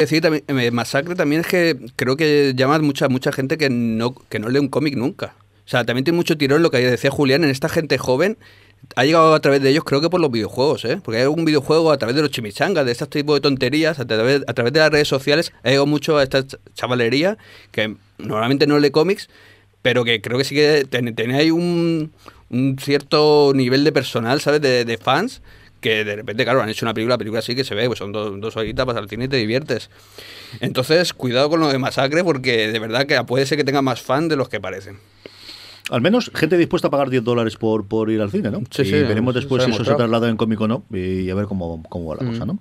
Decir también, eh, Masacre también es que creo que llama mucha mucha gente que no, que no lee un cómic nunca. O sea, también tiene mucho tirón lo que decía Julián en esta gente joven ha llegado a través de ellos, creo que por los videojuegos, ¿eh? Porque hay algún videojuego a través de los chimichangas, de este tipo de tonterías, a través, a través de las redes sociales, ha llegado mucho a esta chavalería que normalmente no lee cómics, pero que creo que sí que tiene ahí un, un, cierto nivel de personal, ¿sabes? De, de fans que de repente, claro, han hecho una película, la película sí que se ve, pues son dos, dos horitas, vas al cine y te diviertes. Entonces, cuidado con lo de Masacre, porque de verdad que puede ser que tenga más fan de los que parecen. Al menos gente dispuesta a pagar 10 dólares por, por ir al cine, ¿no? Sí, y sí, veremos después si eso se traslada en cómic o no y a ver cómo, cómo va la cosa, ¿no?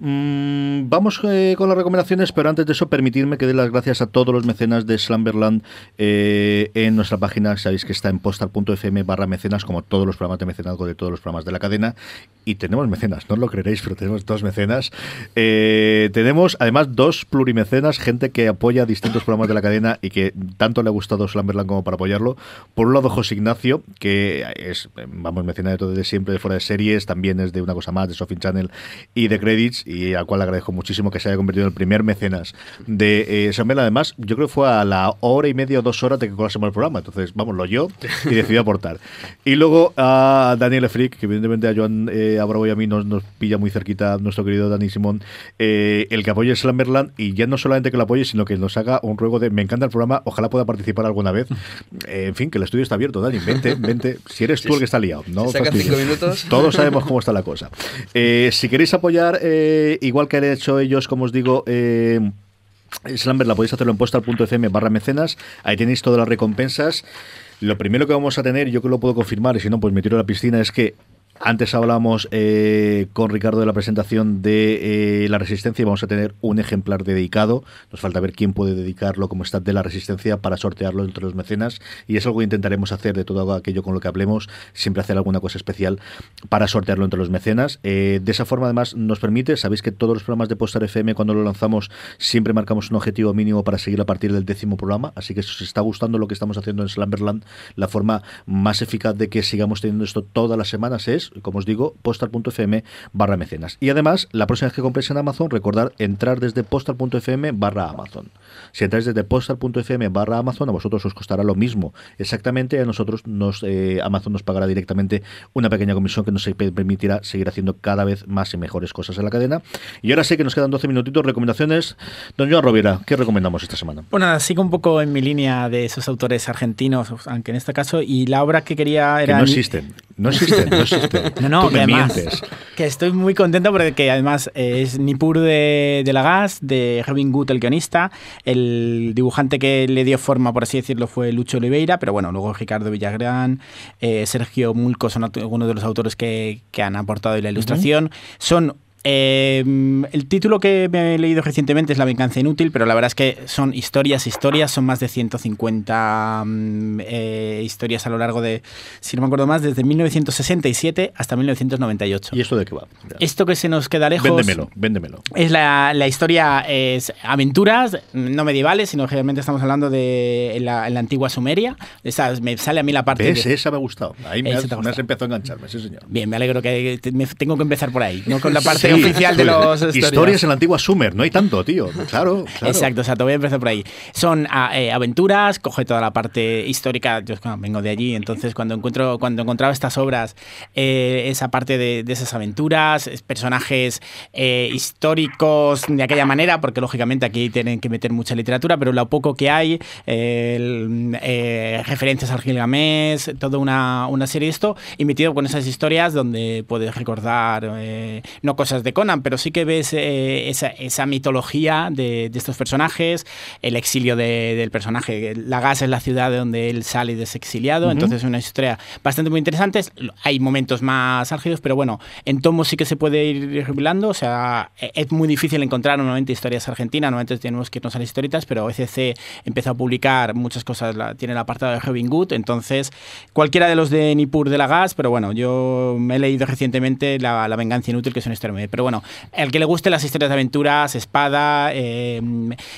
Mm, vamos eh, con las recomendaciones, pero antes de eso, permitidme que dé las gracias a todos los mecenas de Slumberland eh, en nuestra página. Sabéis que está en postal.fm barra mecenas, como todos los programas de mecenazgo de todos los programas de la cadena. Y tenemos mecenas, no os lo creeréis, pero tenemos dos mecenas. Eh, tenemos además dos plurimecenas, gente que apoya distintos programas de la cadena y que tanto le ha gustado Slumberland como para apoyarlo. Por un lado, José Ignacio, que es, vamos, mecena de todo de siempre, de fuera de series, también es de una cosa más, de Sofin Channel y de Credits, y al cual agradezco muchísimo que se haya convertido en el primer mecenas de eh, Slumberland. Además, yo creo que fue a la hora y media o dos horas de que colásemos el programa, entonces, vamos, lo yo y decidí aportar. Y luego a Daniel Efric, que evidentemente a Joan eh, a Bravo y a mí nos, nos pilla muy cerquita nuestro querido Dani Simón, eh, el que apoye Slumberland y ya no solamente que lo apoye, sino que nos haga un ruego de me encanta el programa, ojalá pueda participar alguna vez. Eh, en fin, que el estudio está abierto, Dani, vente, vente. Si eres tú el que está liado, no cinco minutos. Todos sabemos cómo está la cosa. Eh, si queréis apoyar, eh, igual que han hecho ellos, como os digo, eh, Slumber la podéis hacerlo en postal.fm barra mecenas. Ahí tenéis todas las recompensas. Lo primero que vamos a tener, yo que lo puedo confirmar, y si no, pues me tiro a la piscina, es que antes hablábamos eh, con Ricardo de la presentación de eh, la Resistencia y vamos a tener un ejemplar dedicado. Nos falta ver quién puede dedicarlo como está de la Resistencia para sortearlo entre los mecenas y es algo que intentaremos hacer de todo aquello con lo que hablemos, siempre hacer alguna cosa especial para sortearlo entre los mecenas. Eh, de esa forma además nos permite, sabéis que todos los programas de Postar FM cuando lo lanzamos siempre marcamos un objetivo mínimo para seguir a partir del décimo programa, así que si os está gustando lo que estamos haciendo en Slumberland, la forma más eficaz de que sigamos teniendo esto todas las semanas es, como os digo, postal.fm barra mecenas. Y además, la próxima vez que compréis en Amazon, recordad entrar desde postal.fm barra Amazon. Si entráis desde postal.fm barra Amazon, a vosotros os costará lo mismo exactamente, a nosotros nos eh, Amazon nos pagará directamente una pequeña comisión que nos permitirá seguir haciendo cada vez más y mejores cosas en la cadena. Y ahora sí que nos quedan 12 minutitos, recomendaciones. Don Joan Rovira, ¿qué recomendamos esta semana? Bueno, nada, sigo un poco en mi línea de esos autores argentinos, aunque en este caso, y la obra que quería Que era... no Ni- existen, no existen, no existen. (laughs) No, no, Tú que me además, mientes. que estoy muy contento porque además eh, es Nippur de, de la Gas, de Kevin Good, el guionista, el dibujante que le dio forma, por así decirlo, fue Lucho Oliveira, pero bueno, luego Ricardo Villagrán, eh, Sergio Mulco son algunos de los autores que, que han aportado la ilustración. Son eh, el título que me he leído recientemente es La venganza inútil, pero la verdad es que son historias, historias, son más de 150 mm, eh, historias a lo largo de, si no me acuerdo más, desde 1967 hasta 1998. ¿Y esto de qué va? Esto que se nos queda lejos Véndemelo, véndemelo. es la, la historia, es aventuras, no medievales, sino realmente estamos hablando de la, antigua Sumeria. Esa- me sale a mí la parte ¿Ves? de- Esa me ha gustado. Ahí me has, me empezado a engancharme, sí, señor. Bien, me alegro que te- me- tengo que empezar por ahí, no con la (laughs) parte Sí, oficial de los Historias en la antigua Sumer, no hay tanto, tío. Claro, claro. Exacto, exacto, voy a empezar por ahí. Son ah, eh, aventuras, coge toda la parte histórica, yo vengo de allí, entonces cuando encuentro cuando encontraba estas obras, eh, esa parte de, de esas aventuras, es- personajes eh, históricos de aquella manera, porque lógicamente aquí tienen que meter mucha literatura, pero lo poco que hay, el, referencias al Gilgamesh, toda una, una serie de esto, y metido con esas historias donde puedes recordar, no cosas de Conan, pero sí que ves eh, esa, esa mitología de, de estos personajes, el exilio de- del personaje. Lagas es la ciudad de donde él sale desexiliado, Ujú. entonces es una historia bastante muy interesante. Hay momentos más álgidos, pero bueno, en tomos sí que se puede ir revelando, o sea, es muy difícil encontrar normalmente historias argentinas, normalmente tenemos que irnos a las historietas, pero ECC empezó a publicar muchas cosas, la- tiene el apartado de Robin Good, entonces cualquiera de los de Nippur de la Gas, pero bueno, yo me he leído recientemente La, La venganza inútil, que es una historia muy... Pero bueno, el que le guste las historias de aventuras, espada, eh,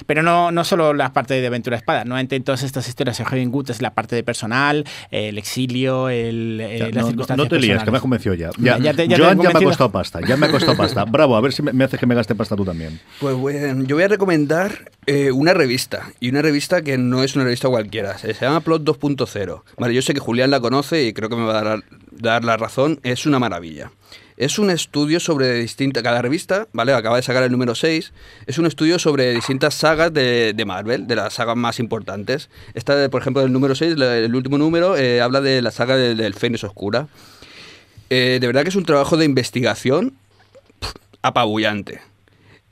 pero no, no solo la parte de aventura espada, normalmente en todas estas historias de Robin Good es la parte de personal, el exilio, el, eh, Ya, las no, no, circunstancias no te lías, que me has convencido ya. Ya, Ya te- ya te Joan ya me ha costado pasta, ya me ha costado pasta. (laughs) Bravo, a ver si me, me haces que me gaste pasta tú también. Pues bueno, yo voy a recomendar eh, una revista, y una revista que no es una revista cualquiera, se se llama Plot 2.0. Vale, yo sé que Julián la conoce y creo que me va a dar, dar la razón, es una maravilla. Es un estudio sobre distintas, cada revista, ¿vale? Acaba de sacar el número 6, es un estudio sobre distintas sagas de, Marvel, de las sagas más importantes. Esta, por ejemplo, el número 6, la- el último número, eh, habla de la saga del, Fénix Oscura. Eh, de verdad que es un trabajo de investigación apabullante.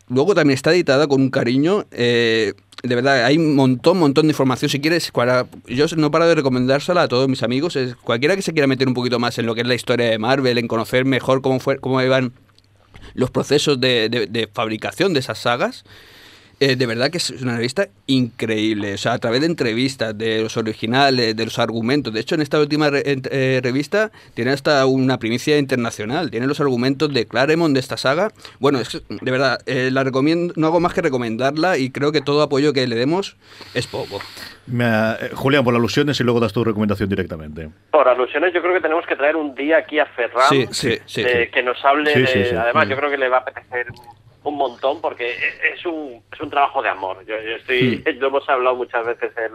Luego también está editada con un cariño. eh, de verdad, hay un montón, montón de información. Si quieres, cuara- yo no paro de recomendársela a todos mis amigos. Es, cualquiera que se quiera meter un poquito más en lo que es la historia de Marvel, en conocer mejor cómo, fue, cómo iban los procesos de- de fabricación de esas sagas. Eh, de verdad que es una revista increíble. O sea, a través de entrevistas, de los originales, de los argumentos. De hecho, en esta última re- eh, revista tiene hasta una primicia internacional. Tiene los argumentos de Claremont de esta saga. Bueno, es de verdad, eh, la recomiendo, no hago más que recomendarla y creo que todo apoyo que le demos es poco. Ha- eh, Julián, por alusiones y luego das tu recomendación directamente. Por alusiones, yo creo que tenemos que traer un día aquí a Ferran Sí, sí, sí, sí. que nos hable Sí, de. Además, Mm. yo creo que le va a apetecer un montón porque es- un, es un trabajo de amor. Yo, yo estoy, (laughs) lo hemos hablado muchas veces él,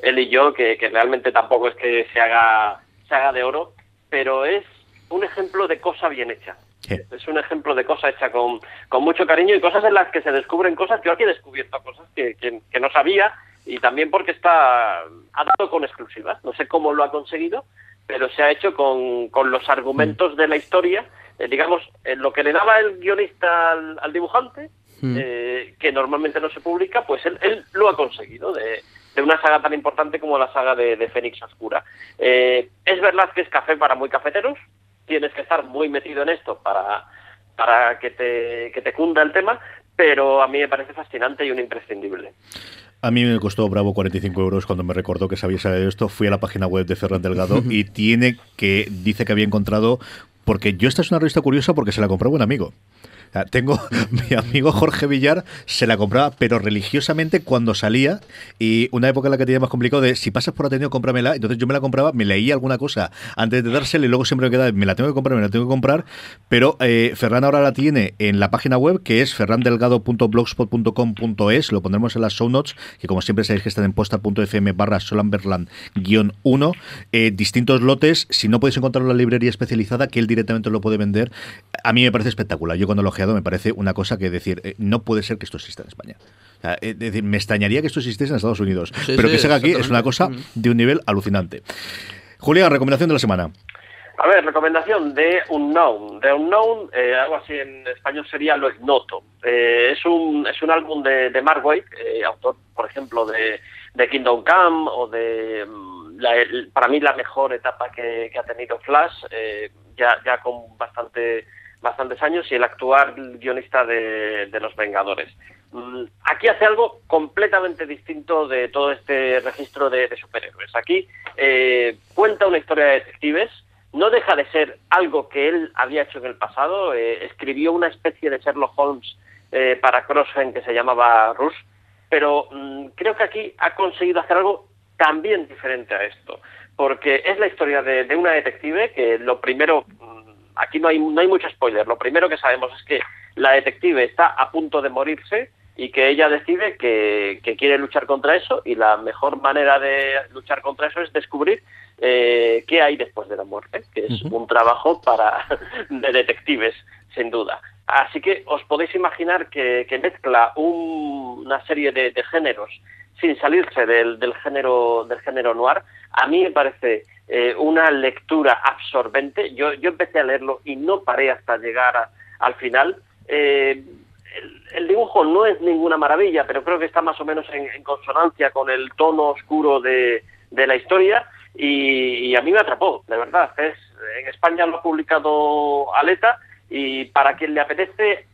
él y yo, que, que realmente tampoco es que se haga, se haga de oro, pero es un ejemplo de cosa bien hecha. Sí. Es un ejemplo de cosa hecha con, con mucho cariño y cosas en las que se descubren cosas. Yo aquí he descubierto cosas que, que- que no sabía y también porque está ha dado con exclusivas. No sé cómo lo ha conseguido, pero se ha hecho con, con los argumentos de la historia, eh, digamos, en lo que le daba el guionista al, al dibujante, Mm. eh, que normalmente no se publica, pues él, él lo ha conseguido de, de una saga tan importante como la saga de, de Fénix Oscura. Eh, es verdad que es café para muy cafeteros, tienes que estar muy metido en esto para, para que, te, que te cunda el tema, pero a mí me parece fascinante y un imprescindible. A mí me costó Bravo 45 euros cuando me recordó que sabía saber esto. Fui a la página web de Ferran Delgado y tiene que, dice que había encontrado, porque yo esta es una revista curiosa porque se la compró un amigo. Tengo (laughs) mi amigo Jorge Villar, se la compraba, pero religiosamente cuando salía. Y una época en la que tenía más complicado de si pasas por Ateneo, cómpramela. Entonces yo me la compraba, me leía alguna cosa antes de dársela y luego siempre me quedaba, me la tengo que comprar, me la tengo que comprar. Pero eh, Ferran ahora la tiene en la página web que es ferrandelgado.blogspot.com.es. Lo pondremos en las show notes, que como siempre sabéis que están en posta.fm barra solamberland guion 1. Eh, distintos lotes, si no podéis encontrarlo en la librería especializada, que él directamente lo puede vender. A mí me parece espectacular. Yo cuando lo he me parece una cosa que decir, eh, no puede ser que esto exista en España. O sea, es decir, me extrañaría que esto existiese en Estados Unidos. Sí, pero sí, que se haga aquí es una cosa de un nivel alucinante. Julián, recomendación de la semana. A ver, recomendación de Unknown. De Unknown, eh, algo así en español sería Lo Ignoto. Eh, es, un, es un álbum de, de Mark Waid, eh, autor, por ejemplo, de, de Kingdom Come o de, mm, la- el- para mí, la mejor etapa que, que ha tenido Flash, eh, ya, ya con bastante bastantes años y el actual guionista de, Los Vengadores. Mm, Aquí hace algo completamente distinto de todo este registro de, superhéroes. Aquí eh, cuenta una historia de detectives, no deja de ser algo que él había hecho en el pasado. eh, escribió una especie de Sherlock Holmes eh, para Crossgen que se llamaba Rush, pero mm, creo que aquí ha conseguido hacer algo también diferente a esto, porque es la historia de, de una detective que lo primero, mm, aquí no hay, no hay mucho spoiler, lo primero que sabemos es que la detective está a punto de morirse y que ella decide que, que quiere luchar contra eso y la mejor manera de luchar contra eso es descubrir eh, qué hay después de la muerte, que es un trabajo para (laughs) de detectives, sin duda. Así que os podéis imaginar que, que mezcla un- una serie de, de géneros sin salirse del, del género del género noir. A mí me parece eh, una lectura absorbente. Yo, yo empecé a leerlo y no paré hasta llegar a- al final. Eh, el, dibujo no es ninguna maravilla, pero creo que está más o menos en, consonancia con el tono oscuro de, de la historia y, y a mí me atrapó, de verdad. Es, en España lo ha publicado Aleta y para quien le apetece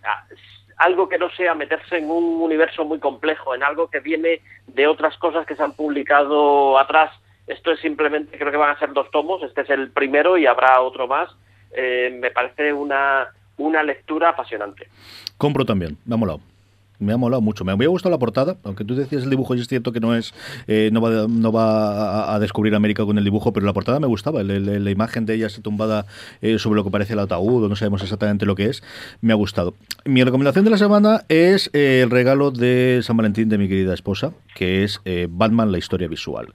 algo que no sea meterse en un universo muy complejo, en algo que viene de otras cosas que se han publicado atrás. Esto es simplemente, creo que van a ser dos tomos, este es el primero y habrá otro más. Eh, me parece una, una lectura apasionante. Compro también, me ha molado. Me ha molado mucho. Me había gustado la portada, aunque tú decías el dibujo y es cierto que no es eh, no va, no va a, a descubrir América con el dibujo, pero la portada me gustaba. el- el- la imagen de ella tumbada eh, sobre lo que parece el ataúd, o no sabemos exactamente lo que es. Me ha gustado. Mi recomendación de la semana es eh, el regalo de San Valentín de mi querida esposa, que es eh, Batman, la historia visual.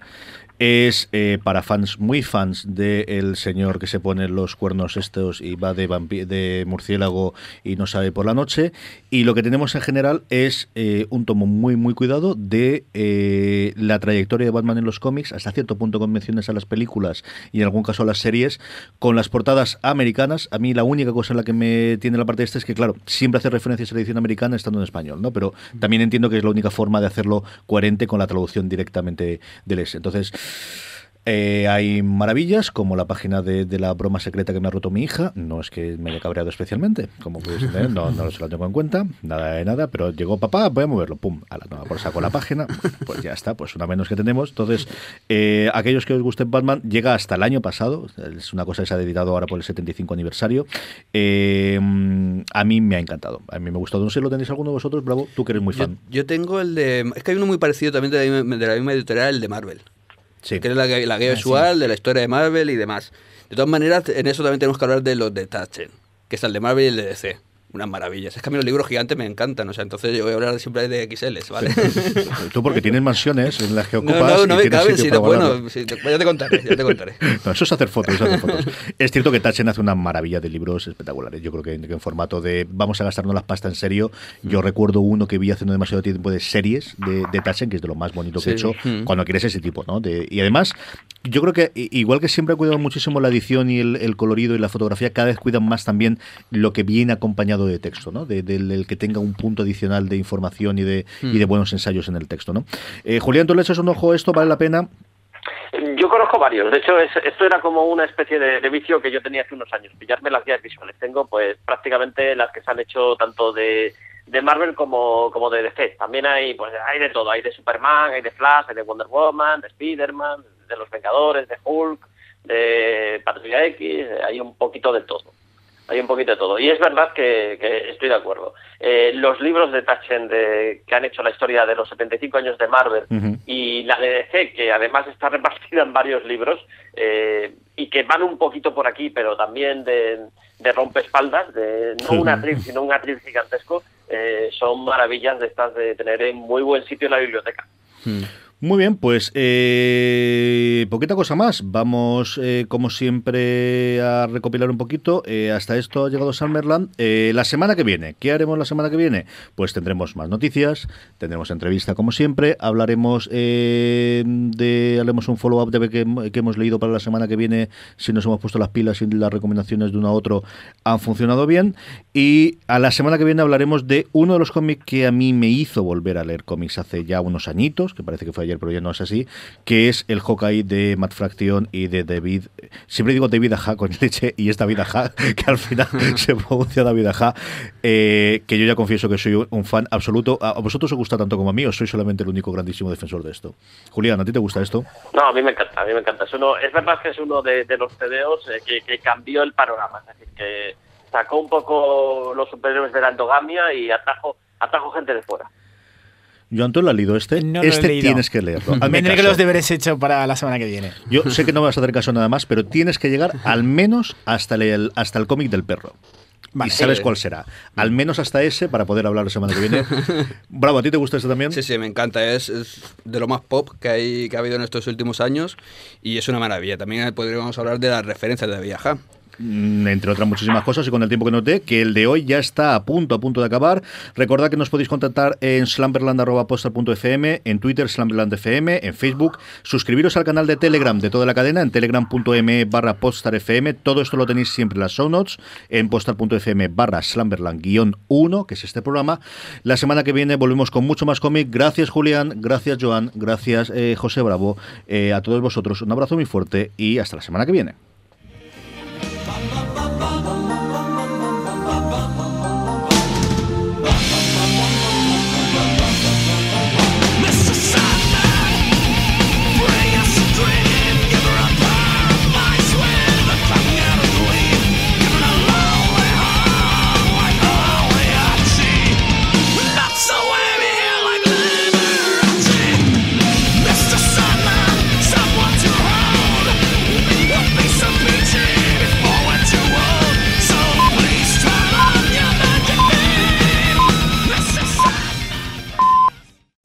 Es eh, para fans, muy fans del señor que se pone los cuernos estos y va de, de murciélago y no sabe por la noche. Y lo que tenemos en general es eh, un tomo muy, muy cuidado de eh, la trayectoria de Batman en los cómics, hasta cierto punto con menciones a las películas y en algún caso a las series, con las portadas americanas. A mí la única cosa en la que me tiene la parte de esta es que, claro, siempre hace referencias a la edición americana estando en español, ¿no? Pero también entiendo que es la única forma de hacerlo coherente con la traducción directamente del S. Entonces, eh, hay maravillas, como la página de, la broma secreta que me ha roto mi hija. No es que me haya cabreado especialmente, como puedes entender, no, no se lo tengo en cuenta, nada de nada, pero llegó papá, voy a moverlo, pum, a la nueva por saco la página, pues ya está, pues una menos que tenemos. Entonces, eh, aquellos que os gusten Batman, llega hasta el año pasado, es una cosa que se ha editado ahora por el 75 aniversario. Eh, a mí me ha encantado, a mí me ha gustado. No sé, ¿lo tenéis alguno de vosotros? Bravo, tú que eres muy fan. Yo, tengo el de. Es que hay uno muy parecido también de la, de la misma editorial, el de Marvel. Que es la, la guía ah, visual de la historia de Marvel y demás. De todas maneras, en eso también tenemos que hablar de los de Tachen, que es el de Marvel y el de DC unas maravillas. Es que a mí los libros gigantes me encantan, o sea, entonces yo voy a hablar siempre de XL, ¿vale? (laughs) Tú porque tienes mansiones en las que ocupas. No, no, no me caben, sí, bueno, sí, ya te contaré, ya te contaré. (laughs) no, eso es hacer fotos, es hacer fotos. es cierto que Tachen hace una maravilla de libros espectaculares. Yo creo que, en formato de vamos a gastarnos las pastas en serio, yo mm. recuerdo uno que vi hace no demasiado tiempo de series de, de Tachen, que es de lo más bonito que he hecho, mm. cuando quieres ese tipo, ¿no? De, y además, yo creo que igual que siempre ha cuidado muchísimo la edición y el, el colorido y la fotografía, cada vez cuidan más también lo que viene acompañado de texto, ¿no? De, del, que tenga un punto adicional de información y de, y de hmm. buenos ensayos en el texto, ¿no? Eh, Julián, ¿tú le echas un ojo a esto? ¿Vale la pena? Yo conozco varios. De hecho, esto era como una especie de, vicio que yo tenía hace unos años, pillarme las guías visuales. Tengo pues prácticamente las que se han hecho tanto de, de Marvel como, como de DC. También hay pues hay de todo. Hay de Superman, hay de Flash, hay de Wonder Woman, de Spider-Man, de los Vengadores, de Hulk, de Patrulla X. Hay un poquito de todo hay un poquito de todo. Y es verdad que, estoy de acuerdo. Eh, los libros de Tachen de, que han hecho la historia de los 75 años de Marvel y la de DC, que además está (laughs) repartida en varios libros eh, y que van un poquito por aquí, pero también de, de rompespaldas, de no un atril, sino un atril gigantesco, eh, son maravillas de estas de tener en muy buen sitio en la biblioteca. Muy bien, pues eh, poquita cosa más. Vamos, eh, como siempre, a recopilar un poquito. Eh, hasta esto ha llegado Summerland. Eh, la semana que viene, ¿qué haremos la semana que viene? Pues tendremos más noticias, tendremos entrevista como siempre, hablaremos de, haremos un follow-up de que, que hemos leído para la semana que viene, si nos hemos puesto las pilas y las recomendaciones de uno a otro han funcionado bien. Y a la semana que viene hablaremos de uno de los cómics que a mí me hizo volver a leer cómics hace ya unos añitos, que parece que fue ayer, pero ya no es así, que es el Hawkeye de Matt Fraction y de David. Siempre digo David Aja con (laughs) leche y es David Aja, (laughs) que al final (laughs) se pronuncia David Aja, eh, que yo ya confieso que soy un fan absoluto. ¿A vosotros os gusta tanto como a mí o soy solamente el único grandísimo defensor de esto? Julián, ¿a ti te gusta esto? No, a mí me encanta, a mí me encanta. Es, verdad que es uno de, los CDOs eh, que, cambió el panorama, es decir, que sacó un poco los superiores de la endogamia y atrajo, atrajo gente de fuera. Yo, Antonio, ¿lo has leído este? este tienes que leerlo. Tendré que los deberes hecho para la semana que viene. Yo sé que no vas a hacer caso nada más, pero tienes que llegar al menos hasta el, hasta el cómic del perro. Y sabes cuál será. Al menos hasta ese para poder hablar la semana que viene. (laughs) Bravo, ¿a ti te gusta este también? Sí, sí, me encanta. Es, de lo más pop que, hay, que ha habido en estos últimos años y es una maravilla. También podríamos hablar de las referencias de Viaja. Mm, entre otras muchísimas cosas y con el tiempo que noté, que el de hoy ya está a punto, a punto de acabar. Recordad que nos podéis contactar en slamberland.postal.fm, en Twitter slamberlandfm, en Facebook, suscribiros al canal de Telegram de toda la cadena en telegram.me barra postarfm, todo esto lo tenéis siempre en las show notes, en postal.fm barra slamberland-1, que es este programa. La semana que viene volvemos con mucho más cómic. Gracias Julián, gracias Joan, gracias eh, José Bravo, eh, a todos vosotros un abrazo muy fuerte y hasta la semana que viene.